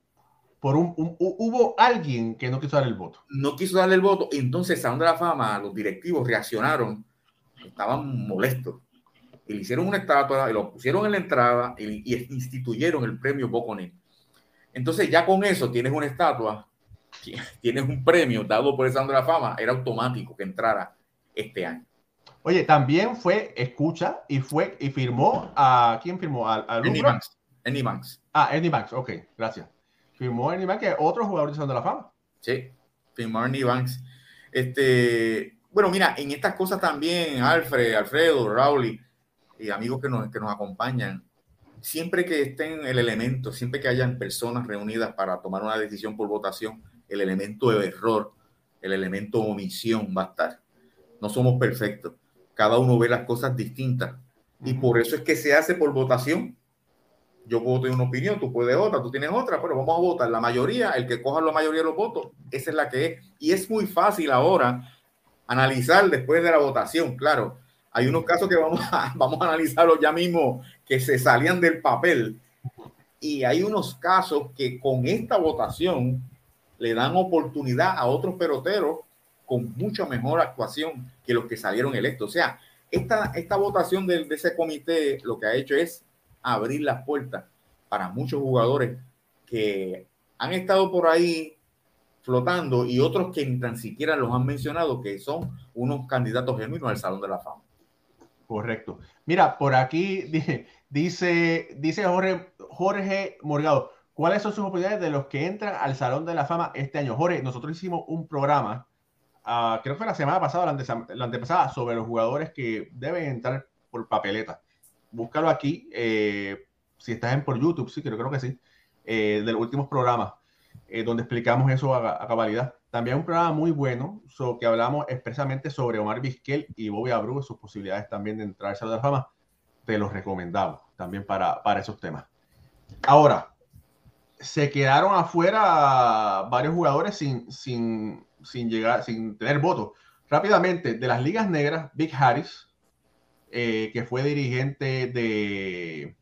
Por un, hubo alguien que no quiso darle el voto. No quiso darle el voto. Entonces, Salón de la Fama, los directivos reaccionaron, estaban molestos y le hicieron una estatua y lo pusieron en la entrada y, instituyeron el premio Boconet. Entonces ya con eso tienes una estatua, <laughs> tienes un premio dado por el Salón de la Fama, era automático que entrara este año. Oye, también fue escucha y fue y firmó a quién firmó a, a Ernie Banks. Ernie Banks. Ah, Ernie Banks, ok, gracias. Firmó Ernie Banks, que es otro jugador de la Fama. Sí, firmó Ernie Banks. Este, bueno, mira, en estas cosas también, Alfred, Alfredo, Rowley, y amigos que nos, que nos acompañan, siempre que estén el elemento, siempre que hayan personas reunidas para tomar una decisión por votación, el elemento de error, el elemento omisión va a estar. No somos perfectos. Cada uno ve las cosas distintas. Y por eso es que se hace por votación. Yo puedo tener una opinión, tú puedes otra, tú tienes otra, pero vamos a votar. La mayoría, el que coja la mayoría de los votos, esa es la que es. Y es muy fácil ahora analizar después de la votación, claro hay unos casos que vamos a, <laughs> vamos a analizarlos ya mismo que se salían del papel y hay unos casos que con esta votación le dan oportunidad a otros peloteros con mucha mejor actuación que los que salieron electos. O sea, esta, esta votación de, de ese comité lo que ha hecho es abrir las puertas para muchos jugadores que han estado por ahí flotando y otros que ni tan siquiera los han mencionado, que son unos candidatos genuinos al Salón de la Fama. Correcto. Mira, por aquí <laughs> dice, dice Jorge, Jorge Morgado, ¿cuáles son sus oportunidades de los que entran al Salón de la Fama este año? Jorge, nosotros hicimos un programa, uh, creo que fue la semana pasada, la, antepasada, sobre los jugadores que deben entrar por papeleta. Búscalo aquí, eh, si estás en por YouTube, sí, creo, creo que sí, eh, de los últimos programas, eh, donde explicamos eso a, a cabalidad. También un programa muy bueno que hablamos expresamente sobre Omar Vizquel y Bobby Abreu, sus posibilidades también de entrar al Salón de la Fama. Te los recomendamos también para, para esos temas. Ahora, se quedaron afuera varios jugadores sin, sin, sin llegar, sin tener votos. Rápidamente, de las ligas negras, Big Harris, eh, que fue dirigente de,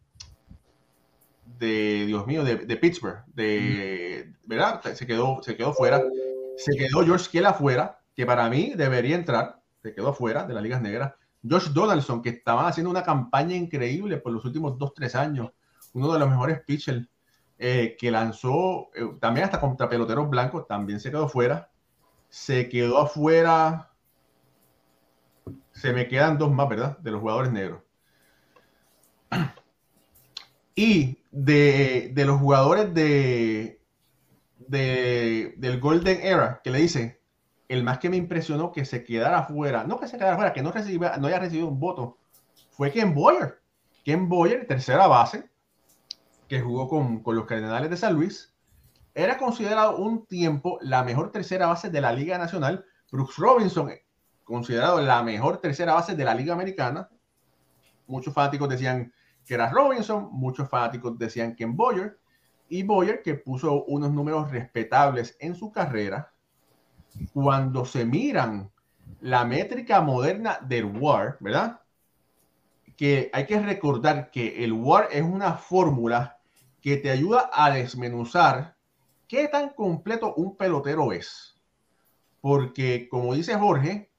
de Dios mío, de, de Pittsburgh, de, ¿verdad? Se quedó, se quedó fuera. Se quedó George Kiel afuera, que para mí debería entrar, se quedó afuera de las ligas negras. Josh Donaldson, que estaba haciendo una campaña increíble por los últimos dos, tres años, uno de los mejores pitchers eh, que lanzó eh, también hasta contra peloteros blancos, también se quedó fuera. Se quedó afuera. Se me quedan dos más, ¿verdad? De los jugadores negros. <clears throat> Y de, de los jugadores de, de, del Golden Era, que le dice, el más que me impresionó que se quedara afuera, no que se quedara fuera, que no, reciba, no haya recibido un voto, fue Ken Boyer. Ken Boyer, tercera base, que jugó con, con los Cardenales de San Luis, era considerado un tiempo la mejor tercera base de la Liga Nacional. Brooks Robinson, considerado la mejor tercera base de la Liga Americana. Muchos fanáticos decían que era Robinson, muchos fanáticos decían Ken Boyer. Y Boyer, que puso unos números respetables en su carrera, cuando se miran la métrica moderna del WAR, ¿verdad? Que hay que recordar que el WAR es una fórmula que te ayuda a desmenuzar qué tan completo un pelotero es. Porque, como dice Jorge,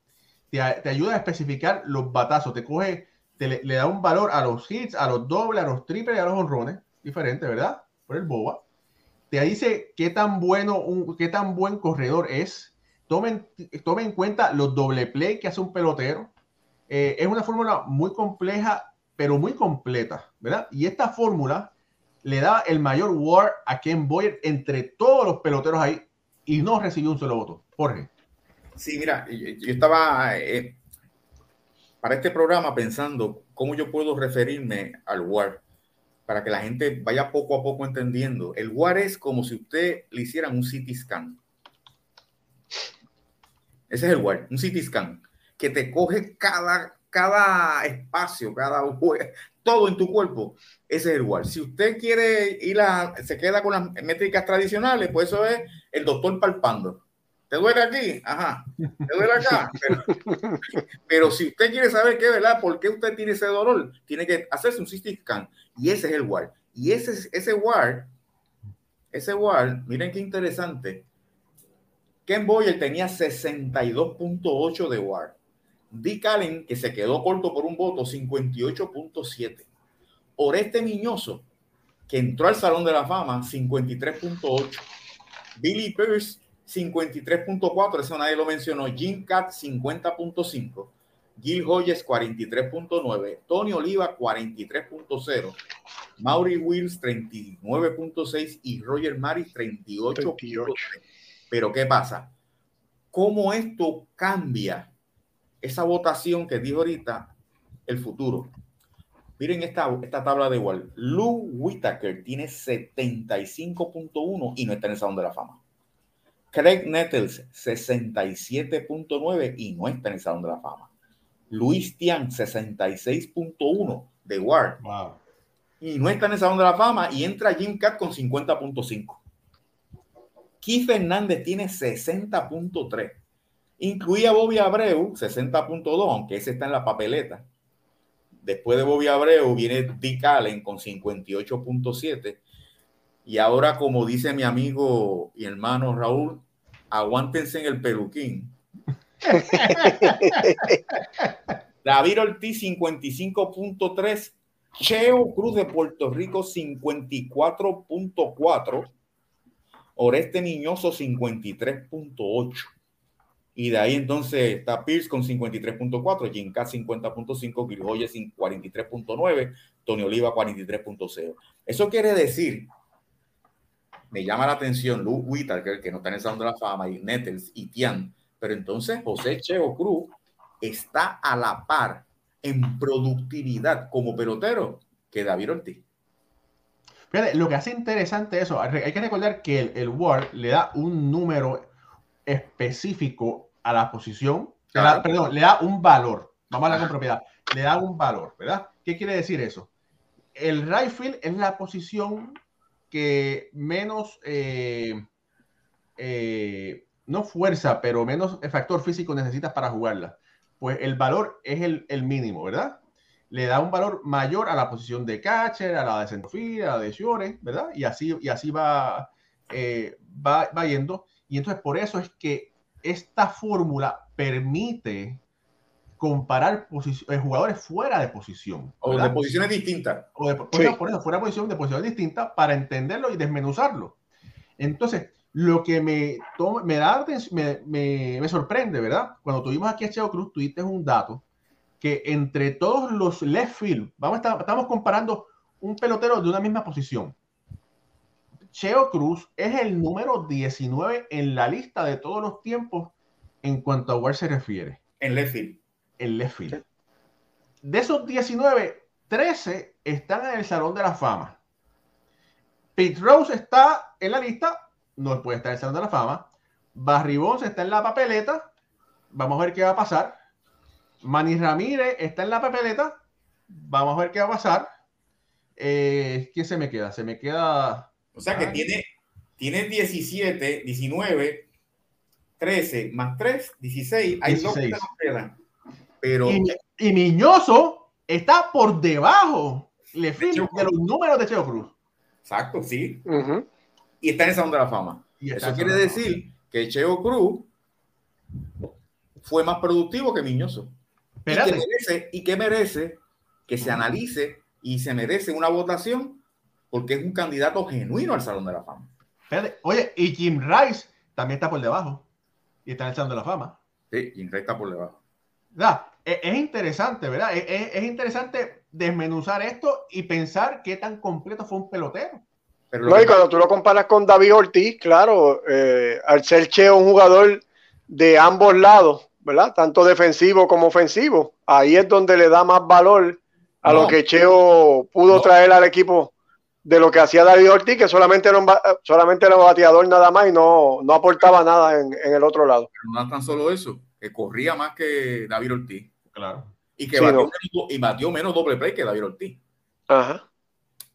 te, ayuda a especificar los batazos, te coge, te le, da un valor a los hits, a los dobles, a los triples y a los honrones, diferente, ¿verdad? Por el boba. Te dice qué tan bueno, un, qué tan buen corredor es, Tomen, tomen en cuenta los doble play que hace un pelotero. Eh, es una fórmula muy compleja, pero muy completa, ¿verdad? Y esta fórmula le da el mayor war a Ken Boyer entre todos los peloteros ahí y no recibió un solo voto. Jorge. Sí, mira, yo estaba eh, para este programa pensando cómo yo puedo referirme al WAR para que la gente vaya poco a poco entendiendo. El WAR es como si usted le hicieran un CT scan. Ese es el WAR, un CT scan, que te coge cada, cada espacio, cada todo en tu cuerpo. Ese es el WAR. Si usted quiere ir a, se queda con las métricas tradicionales, pues eso es el doctor palpando. ¿Te duele aquí? Ajá. ¿Te duele acá? Pero, si usted quiere saber qué, ¿verdad? ¿Por qué usted tiene ese dolor? Tiene que hacerse un CT scan. Y ese es el WAR. Y ese, ese WAR, ese WAR, miren qué interesante Ken Boyer tenía 62.8 de WAR. Dick Allen, que se quedó corto por un voto, 58.7. Oreste Miñoso, que entró al Salón de la Fama, 53.8. Billy Pierce, 53.4, eso nadie lo mencionó. Jim Cat, 50.5. Gil Hoyes, 43.9. Tony Oliva, 43.0. Maury Wills, 39.6. Y Roger Maris, 38.3. Pero ¿qué pasa? ¿Cómo esto cambia esa votación que dijo ahorita el futuro? Miren esta, esta tabla de igual. Lou Whitaker tiene 75.1 y no está en el Salón de la Fama. Craig Nettles 67.9 y no está en el Salón de la Fama. Luis Tian 66.1 de Ward. Y no está en el Salón de la Fama y entra Jim Cat con 50.5. Keith Fernández tiene 60.3. Incluía Bobby Abreu, 60.2, aunque ese está en la papeleta. Después de Bobby Abreu viene Dick Allen con 58.7. Y ahora, como dice mi amigo y hermano Raúl, aguántense en el peluquín. <laughs> David Ortiz 55.3, Cheo Cruz de Puerto Rico 54.4, Oreste Niñoso 53.8. Y de ahí entonces está Pierce con 53.4, Jinka 50.5, Grijoye 43.9, Tony Oliva 43.0. Eso quiere decir, me llama la atención Luke Whittaker, que no está en el Salón de la Fama, y Nettles y Tian, pero entonces José Cheo Cruz está a la par en productividad como pelotero que David Ortiz lo que hace interesante eso, hay que recordar que el, el Word le da un número específico a la posición, perdón, le da un valor. Vamos a hablar con propiedad. Le da un valor, ¿verdad? ¿Qué quiere decir eso? El right field es la posición que menos, eh, eh, no fuerza, pero menos factor físico necesitas para jugarla. Pues el valor es el, el mínimo, ¿verdad? le da un valor mayor a la posición de catcher, a la de centrofil, a la de shore, ¿verdad? Y así, y así eh, va, va, yendo. Y entonces por eso es que esta fórmula permite comparar eh, jugadores fuera de posición. O de posiciones distintas. O de, por, eso, fuera de posición, de posiciones distintas para entenderlo y desmenuzarlo. Entonces, lo que me, me da me, me, sorprende, ¿verdad? Cuando tuvimos aquí a Cheo Cruz, tuviste un dato que entre todos los left field, vamos a estamos comparando un pelotero de una misma posición. Cheo Cruz es el número 19 en la lista de todos los tiempos en cuanto a War se refiere. En left field. En left field. De esos 19, 13 están en el Salón de la Fama. Pete Rose está en la lista, no puede estar en el Salón de la Fama. Barry Bonds está en la papeleta. Vamos a ver qué va a pasar. Manny Ramírez está en la papeleta. Vamos a ver qué va a pasar. Eh, ¿Quién se me queda? Se me queda. O sea que tiene, tiene 17, 19, 13 más 3, 16. Hay dos que nos quedan. Pero... Y, y Miñoso está por debajo de, los números de Cheo Cruz. Exacto, sí. Y está en el Salón de la Fama. Eso quiere decir que Cheo Cruz fue más productivo que Miñoso. Y que, merece, y que merece que se analice y se merece una votación porque es un candidato genuino al Salón de la Fama. Oye, y Jim Rice también está por debajo y está en el Salón de la Fama. Sí, Jim Rice está por debajo. Es, es, interesante, ¿verdad? Es, es, interesante desmenuzar esto y pensar qué tan completo fue un pelotero. Pero no, y cuando tú lo comparas con David Ortiz, claro, eh, al ser Cheo un jugador de ambos lados, ¿verdad? Tanto defensivo como ofensivo, ahí es donde le da más valor a lo que Cheo pudo traer al equipo de lo que hacía David Ortiz, que solamente era un, solamente era bateador nada más y no, no aportaba nada en, el otro lado. no tan solo eso, que corría más que David Ortiz. Claro. Y que batió, menos, y batió menos doble play que David Ortiz. Ajá.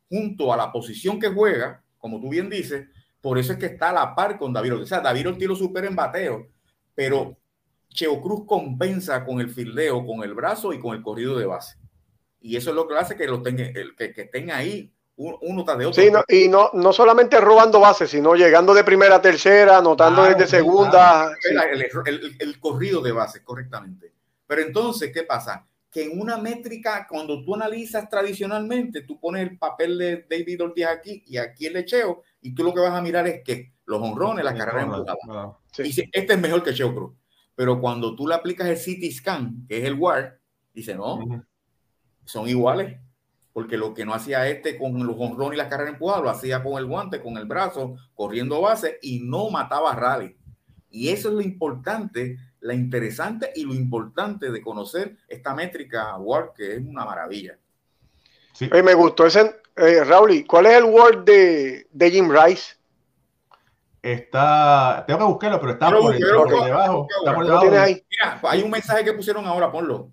Junto a la posición que juega, como tú bien dices, por eso es que está a la par con David Ortiz. O sea, David Ortiz lo supera en bateo, pero Cheo Cruz compensa con el fildeo, con el brazo y con el corrido de base. Y eso es lo que hace que, lo tenga, que, que estén ahí uno tras de otro. Sí, y no, no solamente robando bases, sino llegando de primera a tercera, anotando desde segunda. El, corrido de bases, correctamente. Pero entonces, ¿qué pasa? Que en una métrica, cuando tú analizas tradicionalmente, tú pones el papel de David Ortiz aquí y aquí el lecheo, y tú lo que vas a mirar es que los honrones, las carreras empujadas. Y dice, este es mejor que Cheo Cruz. Pero cuando tú le aplicas el CT scan, que es el WAR, dice, no, son iguales porque lo que no hacía este con los honrones y las carreras empujadas, lo hacía con el guante, con el brazo, corriendo base y no mataba a rally. Y eso es lo importante, la interesante y lo importante de conocer esta métrica Ward, que es una maravilla. Sí. me gustó ese, eh, Raúl, ¿cuál es el Ward de, de, Jim Rice? Está, tengo que buscarlo, pero está por, debajo. Está por debajo. Mira, hay un mensaje que pusieron ahora, ponlo.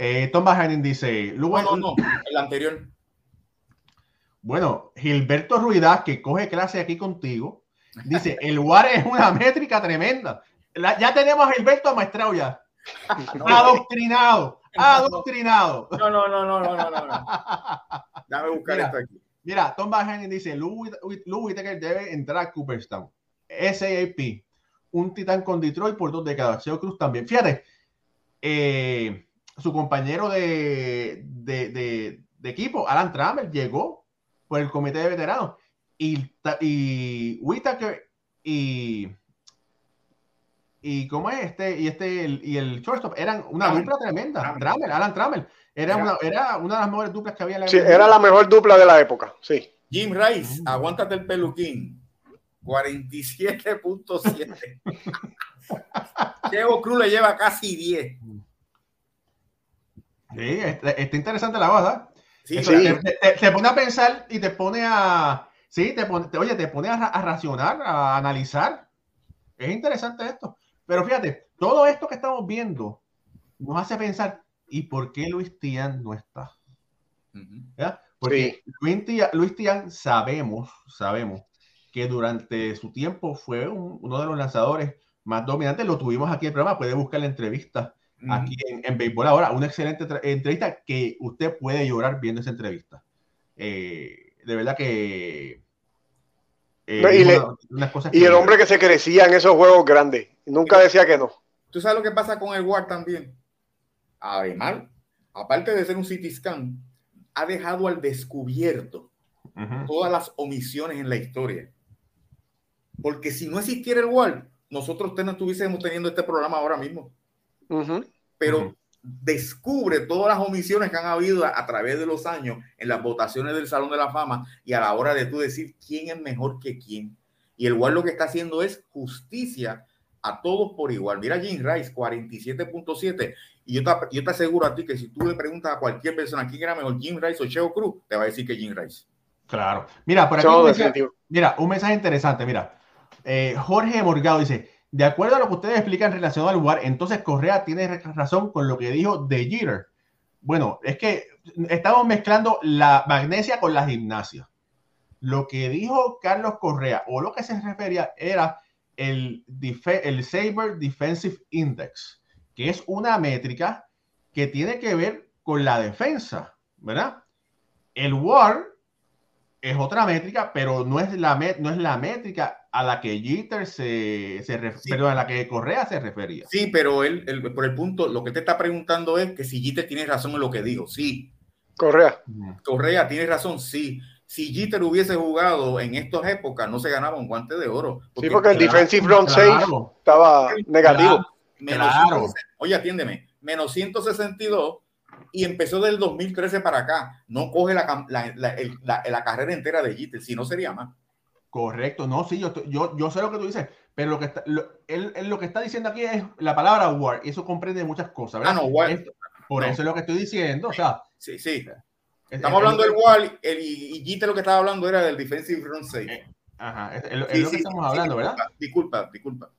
Eh, Tom Bajanin dice. no, no, no, el anterior. Bueno, Gilberto Ruidaz, que coge clase aquí contigo, dice: el WAR es una métrica tremenda. ya tenemos a Gilberto amaestrado ya. <laughs> adoctrinado. <laughs> Adoctrinado. No, no, no, no, no, no, no. Déjame buscar mira, esto aquí. Mira, Tom Bajanin dice: Louis Whitaker debe entrar a Cooperstown. SAP, un titán con Detroit por dos décadas. Cheo Cruz también. Fíjate, eh, su compañero de, de, equipo, Alan Trammell, llegó por el comité de veteranos. Y, y Whitaker y y cómo es este y este y el shortstop eran una dupla tremenda. Trammell, Alan Trammell era una, era una de las mejores duplas que había en la sí, era la mejor dupla de la época sí. Jim Rice aguántate el peluquín. 47.7 <laughs> Diego Cruz le lleva casi 10 Sí, está, interesante la cosa. Sí, Te, pone a pensar y te pone a. Sí, te pone, oye, te pone a, racionar, a analizar. Es interesante esto. Pero fíjate, todo esto que estamos viendo nos hace pensar, ¿y por qué Luis Tian no está? Porque Luis, Tian, sabemos, sabemos que durante su tiempo fue uno de los lanzadores más dominantes. Lo tuvimos aquí en el programa, puede buscar la entrevista aquí en, en, Béisbol Ahora. Una excelente entrevista que usted puede llorar viendo esa entrevista. Eh, de verdad que... Eh, y, el hombre que se crecía en esos juegos grandes. Nunca decía que no. ¿Tú sabes lo que pasa con el WAR también? Además, aparte de ser un CT scan, ha dejado al descubierto todas las omisiones en la historia. Porque si no existiera el WAR, nosotros no estuviésemos teniendo este programa ahora mismo. Pero descubre todas las omisiones que han habido a, través de los años en las votaciones del Salón de la Fama y a la hora de tú decir quién es mejor que quién. Y el WAR lo que está haciendo es justicia a todos por igual. Mira Jim Rice, 47.7. Y yo te, yo te aseguro a ti que si tú le preguntas a cualquier persona quién era mejor, Jim Rice o Cheo Cruz, te va a decir que Jim Rice. Claro. Mira, por aquí un mensaje, mira, un mensaje interesante. Mira, eh, Jorge Morgado dice: De acuerdo a lo que ustedes explican relacionado al WAR, entonces Correa tiene razón con lo que dijo de Jeter. Bueno, es que estamos mezclando la magnesia con la gimnasia. Lo que dijo Carlos Correa o lo que se refería era el, el Saber Defensive Index, que es una métrica que tiene que ver con la defensa, ¿verdad? El WAR es otra métrica, pero no es la, no es la métrica a la que Jeter se, se a la que Correa se refería. Sí, pero él, por el punto, lo que te está preguntando es que si Jeter tiene razón en lo que dijo. Sí. Correa. Correa tiene razón, sí si Jeter hubiese jugado en estas épocas, no se ganaba un guante de oro. sí, porque el defensive front estaba negativo. oye, atiéndeme, menos 162 y empezó del 2013 para acá. No coge la, la, carrera entera de Jeter, si no sería más. Correcto, no, sí, yo, yo, yo sé lo que tú dices, pero lo que está, él, lo que está diciendo aquí es la palabra war, y eso comprende muchas cosas, ¿verdad? Ah, no, war, por eso es lo que estoy diciendo, o sea. Sí, sí. Estamos hablando del Wall el, y Gita lo que estaba hablando era del defensive front safe. Eh, ajá, es, lo que estamos hablando, ¿verdad? Disculpa, disculpa.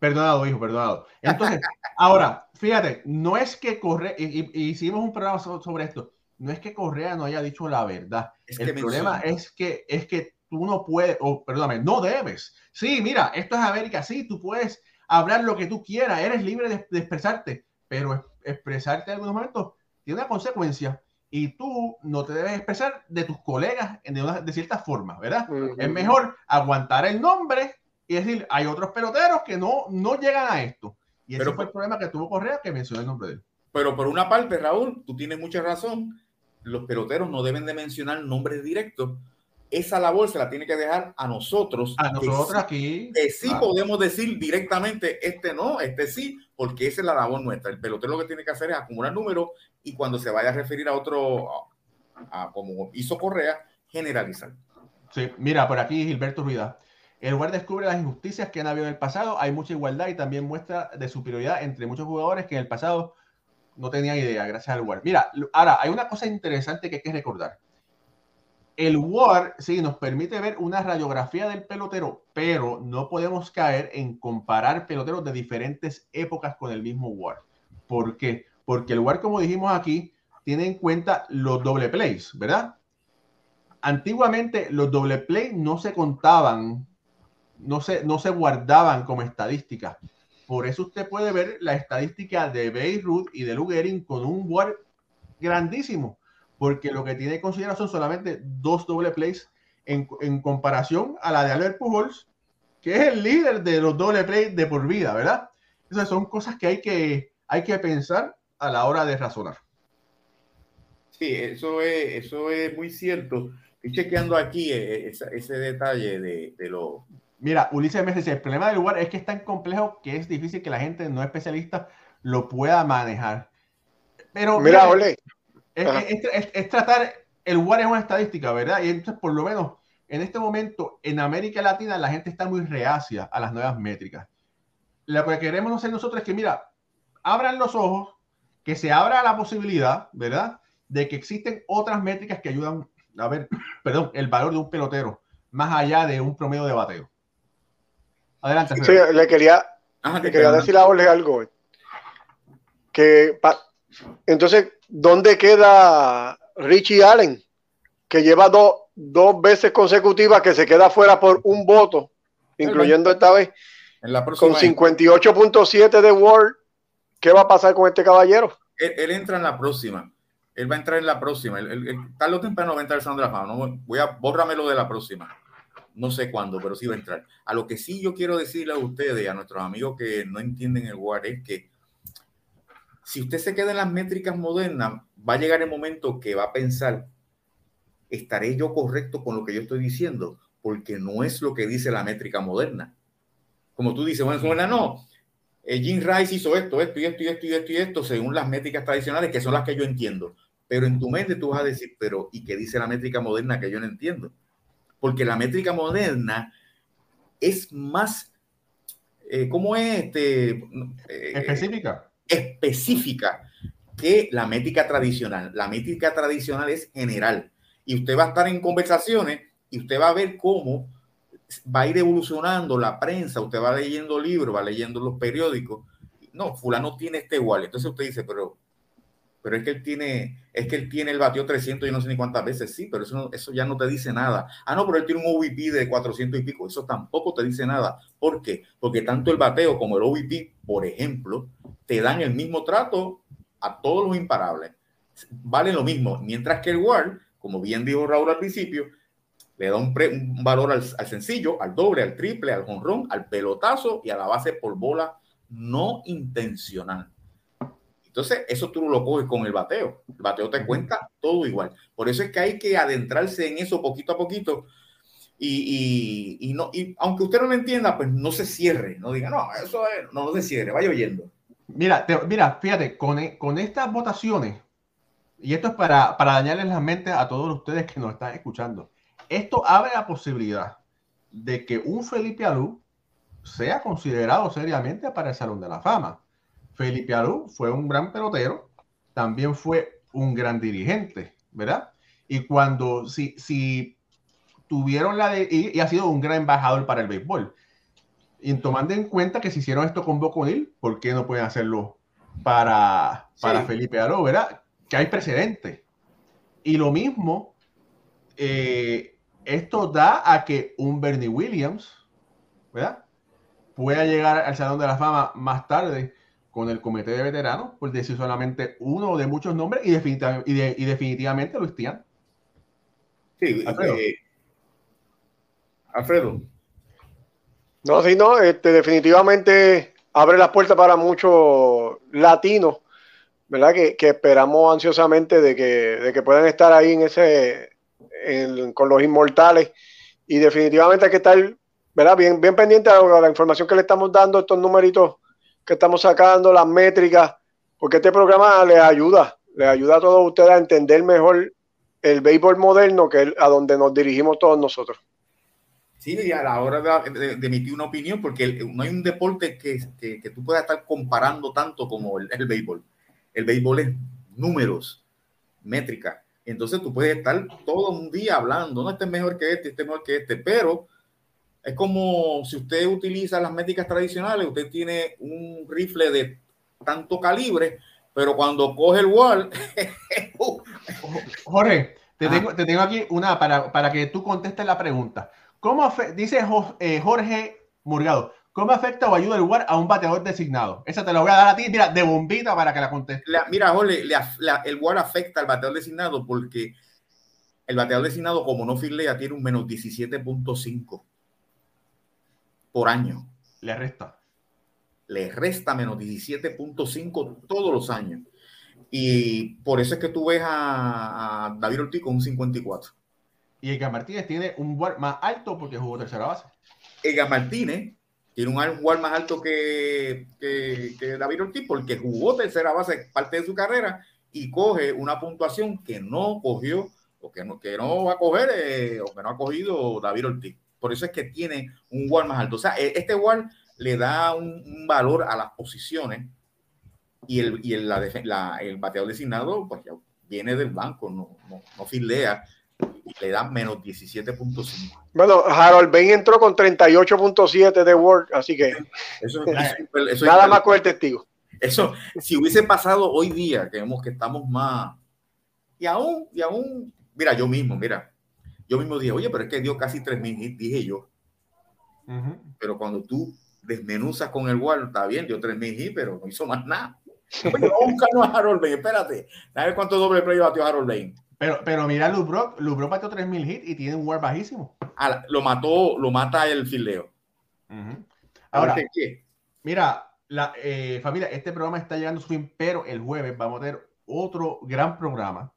Perdonado, hijo, perdonado. Entonces, <laughs> ahora, fíjate, no es que Correa, y, hicimos un programa sobre esto, no es que Correa no haya dicho la verdad. el problema es que, es que tú no puedes, o perdóname, no debes. Sí, mira, esto es América, sí, tú puedes hablar lo que tú quieras, eres libre de, de expresarte, pero expresarte en algunos momentos tiene una consecuencia y tú no te debes expresar de tus colegas de, de cierta forma, ¿verdad? Es mejor aguantar el nombre y decir, hay otros peloteros que no, no llegan a esto. Y ese fue el problema que tuvo Correa, que mencionó el nombre de él. Pero por una parte, Raúl, tú tienes mucha razón. Los peloteros no deben de mencionar nombres directos esa labor se la tiene que dejar a nosotros. A nosotros aquí. Que sí podemos decir directamente, este no, este sí, porque esa es la labor nuestra. El pelotero lo que tiene que hacer es acumular números y cuando se vaya a referir a otro, a, como hizo Correa, generalizar. Sí, mira, por aquí Gilberto Ruida. El lugar descubre las injusticias que han habido en el pasado. Hay mucha igualdad y también muestra de superioridad entre muchos jugadores que en el pasado no tenían idea, gracias al lugar. Mira, ahora hay una cosa interesante que hay que recordar el WAR sí nos permite ver una radiografía del pelotero, pero no podemos caer en comparar peloteros de diferentes épocas con el mismo WAR. ¿Por qué? Porque el WAR, como dijimos aquí, tiene en cuenta los doble plays, ¿verdad? Antiguamente los doble plays no se contaban, no se, no se guardaban como estadística. Por eso usted puede ver la estadística de Beirut y de Lugering con un WAR grandísimo porque lo que tiene en consideración solamente dos doble plays en, comparación a la de Albert Pujols, que es el líder de los doble plays de por vida, ¿verdad? Esas son cosas que hay que, hay que pensar a la hora de razonar. Sí, eso es, eso es muy cierto. Estoy chequeando aquí eh, ese, detalle de, lo... Mira, Ulises me dice, el problema del lugar es que es tan complejo que es difícil que la gente no especialista lo pueda manejar. Pero, mira, Ole, es, tratar, el WAR es una estadística, ¿verdad? Y entonces, por lo menos, en este momento, en América Latina, la gente está muy reacia a las nuevas métricas. Lo que queremos hacer nosotros es que, mira, abran los ojos, que se abra la posibilidad, ¿verdad? De que existen otras métricas que ayudan a ver, <clears throat> perdón, el valor de un pelotero, más allá de un promedio de bateo. Adelante. Sí, le quería, quería decir a Ole algo. Que entonces, ¿dónde queda Richie Allen? Que lleva dos veces consecutivas que se queda fuera por un voto, incluyendo esta vez, en la con 58.7 de World. ¿Qué va a pasar con este caballero? Él, entra en la próxima. Él va a entrar en la próxima. Él, tal o temprano va a entrar el Salón de la Fama. No, voy a bórramelo de la próxima. no sé cuándo, pero sí va a entrar. A lo que sí yo quiero decirle a ustedes, a nuestros amigos que no entienden el WAR, es que si usted se queda en las métricas modernas, va a llegar el momento que va a pensar, ¿estaré yo correcto con lo que yo estoy diciendo? Porque no es lo que dice la métrica moderna. Como tú dices, bueno, suena no. Eh, Jim Rice hizo esto, esto y esto y esto y esto y esto, según las métricas tradicionales, que son las que yo entiendo. Pero en tu mente tú vas a decir, pero ¿y qué dice la métrica moderna que yo no entiendo? Porque la métrica moderna es más, eh, ¿cómo es? Este, eh, específica. Específica que la métrica tradicional. La métrica tradicional es general. Y usted va a estar en conversaciones y usted va a ver cómo va a ir evolucionando la prensa. Usted va leyendo libros, va leyendo los periódicos. No, fulano tiene este igual. Entonces usted dice, pero pero es que él tiene, es que él tiene el bateo 300 y no sé ni cuántas veces, sí, pero eso, eso ya no te dice nada. Ah, no, pero él tiene un OVP de 400 y pico, eso tampoco te dice nada. ¿Por qué? Porque tanto el bateo como el OVP, por ejemplo, te dan el mismo trato a todos los imparables. Vale lo mismo, mientras que el WAR, como bien dijo Raúl al principio, le da un, valor al, al, sencillo, al doble, al triple, al jonrón, al pelotazo y a la base por bola no intencional. Entonces, eso tú lo coges con el bateo. El bateo te cuenta todo igual. Por eso es que hay que adentrarse en eso poquito a poquito. Y, y, no, y aunque usted no lo entienda, pues no se cierre. No diga, no, eso es, no, se cierre, vaya oyendo. Mira, mira, fíjate, con, con estas votaciones, y esto es para, para dañarles la mente a todos ustedes que nos están escuchando, esto abre la posibilidad de que un Felipe Alú sea considerado seriamente para el Salón de la Fama. Felipe Alú fue un gran pelotero, también fue un gran dirigente, ¿verdad? Y cuando, si, si tuvieron la de, y, ha sido un gran embajador para el béisbol. Y tomando en cuenta que si hicieron esto con Boconil, ¿por qué no pueden hacerlo para, para Felipe Alú, ¿verdad? Que hay precedente. Y lo mismo, eh, esto da a que un Bernie Williams, ¿verdad? Pueda llegar al Salón de la Fama más tarde con el comité de veteranos, por decir solamente uno de muchos nombres y, definitivamente, y, definitivamente Luis Tian. Sí, Alfredo. Eh, no, sí, no, este, definitivamente abre las puertas para muchos latinos, ¿verdad? Que, esperamos ansiosamente de que, de que, puedan estar ahí en ese, con los inmortales. Y definitivamente hay que estar, ¿verdad? Bien, bien pendiente a la información que le estamos dando, estos numeritos que estamos sacando, las métricas, porque este programa les ayuda, les ayuda a todos ustedes a entender mejor el béisbol moderno, que es a donde nos dirigimos todos nosotros. Sí, y a la hora de, emitir una opinión, porque no hay un deporte que, que, tú puedas estar comparando tanto como el, béisbol. El béisbol es números, métrica. Entonces tú puedes estar todo un día hablando, no, este es mejor que este, este es mejor que este, pero es como si usted utiliza las métricas tradicionales, usted tiene un rifle de tanto calibre, pero cuando coge el wall. <laughs> Jorge, te, tengo, te tengo, aquí una para, para, que tú contestes la pregunta. ¿Cómo dice eh, Jorge Murgado, ¿cómo afecta o ayuda el WAR a un bateador designado? Esa te la voy a dar a ti, mira, de bombita para que la conteste. mira, Jorge, el WAR afecta al bateador designado porque el bateador designado, como no filea, tiene un menos 17.5 por año. Le resta. Le resta menos 17.5 todos los años. Y por eso es que tú ves a, David Ortiz con un 54. Y Edgar Martínez tiene un WAR más alto porque jugó tercera base. Edgar Martínez tiene un WAR más alto que, que, David Ortiz porque jugó tercera base parte de su carrera y coge una puntuación que no cogió o que no, que no va a coger eh, o que no ha cogido David Ortiz. Por eso es que tiene un WAR más alto. O sea, e, este WAR le da un, valor a las posiciones y el, y el, la, el bateador designado pues, viene del banco, no, no, no filea le da menos 17.5. Bueno, Harold Bain entró con 38.7 de WAR, así que eso, nada más con el testigo. Eso, si hubiese pasado hoy día, que vemos que estamos más. Y aún, y aún, mira, yo mismo, mira, yo mismo dije, oye, pero es que dio casi 3.000 hits, dije yo. Pero cuando tú desmenuzas con el Wall, está bien, dio 3.000 hits, pero no hizo más nada. <laughs> Oye, vamos a Harold Bain, espérate. A ver cuánto doble play batió Harold Bain. Pero, pero mira, Lubrock, Lubrock pateó 3.000 hits y tiene un war bajísimo. Ah, lo mató, lo mata el fileo. Ahora, ¿qué? mira, la, eh, familia, este programa está llegando a su fin, pero el jueves vamos a tener otro gran programa.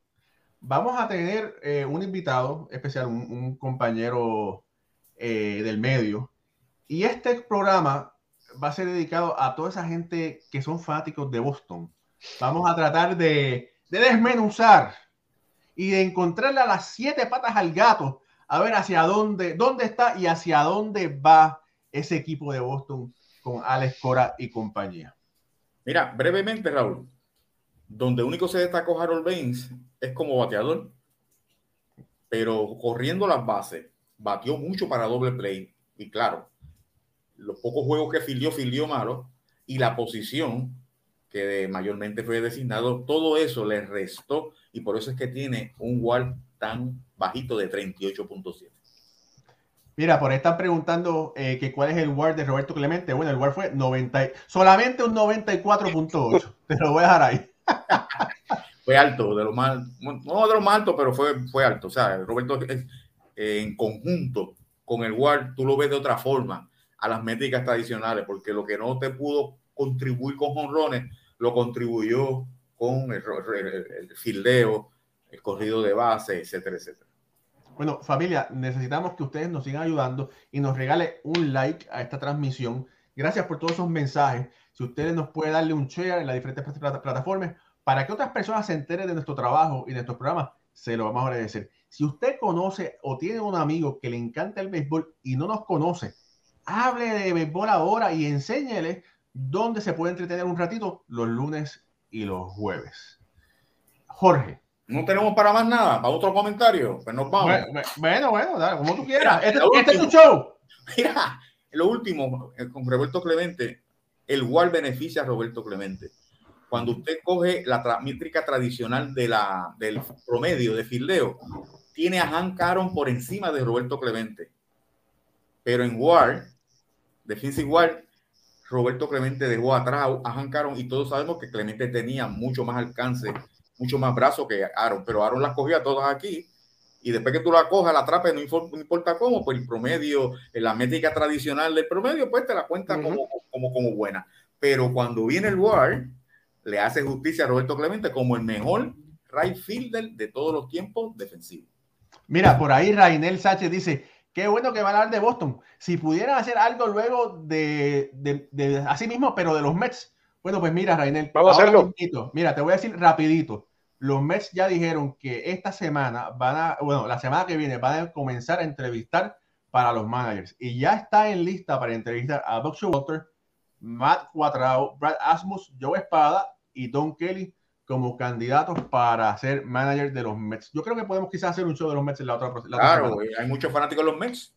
Vamos a tener eh, un invitado especial, un, compañero eh, del medio. Y este programa va a ser dedicado a toda esa gente que son fanáticos de Boston. Vamos a tratar de, de desmenuzar y de encontrarle a las siete patas al gato, a ver hacia dónde, dónde está y hacia dónde va ese equipo de Boston con Alex Cora y compañía. Mira, brevemente, Raúl, donde único se destacó Harold Baines es como bateador, pero corriendo las bases, batió mucho para doble play. Y claro, los pocos juegos que filió, filió malo, y la posición que mayormente fue designado, todo eso le restó y por eso es que tiene un WAR tan bajito de 38.7. Mira, por ahí están preguntando eh, que cuál es el WAR de Roberto Clemente. Bueno, el WAR fue 90, solamente un 94.8. Te lo voy a dejar ahí. <laughs> fue alto, de lo más, no de lo más pero fue, fue alto. O sea, Roberto eh, en conjunto con el WAR, tú lo ves de otra forma a las métricas tradicionales, porque lo que no te pudo contribuir con jonrones, lo contribuyó con el, el fildeo, el corrido de base, etcétera, etcétera. Bueno, familia, necesitamos que ustedes nos sigan ayudando y nos regale un like a esta transmisión. Gracias por todos esos mensajes. Si ustedes nos pueden darle un share en las diferentes plataformas para que otras personas se enteren de nuestro trabajo y de nuestros programas, se lo vamos a agradecer. Si usted conoce o tiene un amigo que le encanta el béisbol y no nos conoce, hable de béisbol ahora y enséñele dónde se puede entretener un ratito los lunes y los jueves. Jorge, no tenemos para más nada, para otro comentario, pues nos vamos. Bueno, bueno, dale, como tú quieras. este, este es tu show. Mira, lo último, eh, con Roberto Clemente, el WAR beneficia a Roberto Clemente. Cuando usted coge la métrica tradicional de la, del promedio de fildeo, tiene a Hank Aaron por encima de Roberto Clemente. Pero en WAR, Defensive WAR, Roberto Clemente dejó atrás a Hank Aaron y todos sabemos que Clemente tenía mucho más alcance mucho más brazos que Aaron, pero Aaron las cogía todas aquí y después que tú la cojas, la atrapes, no importa cómo, pues el promedio, la métrica tradicional del promedio, pues te la cuenta como, como, como buena. Pero cuando viene el WAR, le hace justicia a Roberto Clemente como el mejor right fielder de todos los tiempos defensivo. Mira, por ahí Rainel Sánchez dice, qué bueno que va a hablar de Boston. Si pudieran hacer algo luego de, de, de así mismo, pero de los Mets. Bueno, pues mira, Rainel. Vamos a hacerlo. mira, te voy a decir rapidito los Mets ya dijeron que esta semana van a, bueno, la semana que viene van a comenzar a entrevistar para los managers y ya está en lista para entrevistar a Buck Walter, Matt Cuatrao, Brad Asmus, Joe Espada y Don Kelly como candidatos para ser manager de los Mets. Yo creo que podemos quizás hacer un show de los Mets en la otra. claro, hay muchos fanáticos de los Mets.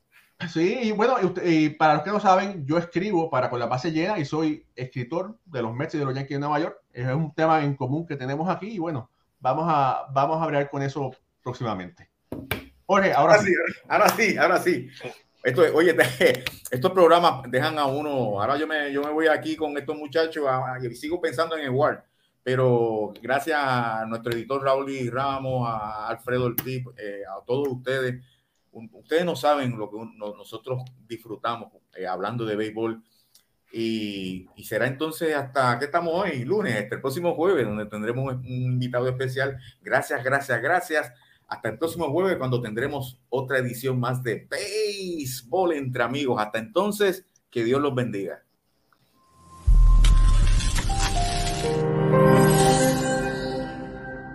Sí, y bueno, y, para los que no saben, yo escribo para Con la Base Llena y soy escritor de los Mets y de los Yankees de Nueva York. Es un tema en común que tenemos aquí y bueno, Vamos a, vamos a hablar con eso próximamente. Jorge, ahora, sí. Ahora sí, ahora sí. Esto, oye, <laughs> estos programas dejan a uno. Ahora yo me, yo me voy aquí con estos muchachos y sigo pensando en el Ward. Pero gracias a nuestro editor Raúl y Ramos, a Alfredo Ortiz, eh, a todos ustedes, ustedes no saben lo que nosotros disfrutamos eh, hablando de béisbol y, será entonces hasta, ¿qué estamos hoy? Lunes, hasta el próximo jueves, donde tendremos un invitado especial. Gracias, gracias, gracias. Hasta el próximo jueves, cuando tendremos otra edición más de Béisbol entre amigos. Hasta entonces, que Dios los bendiga.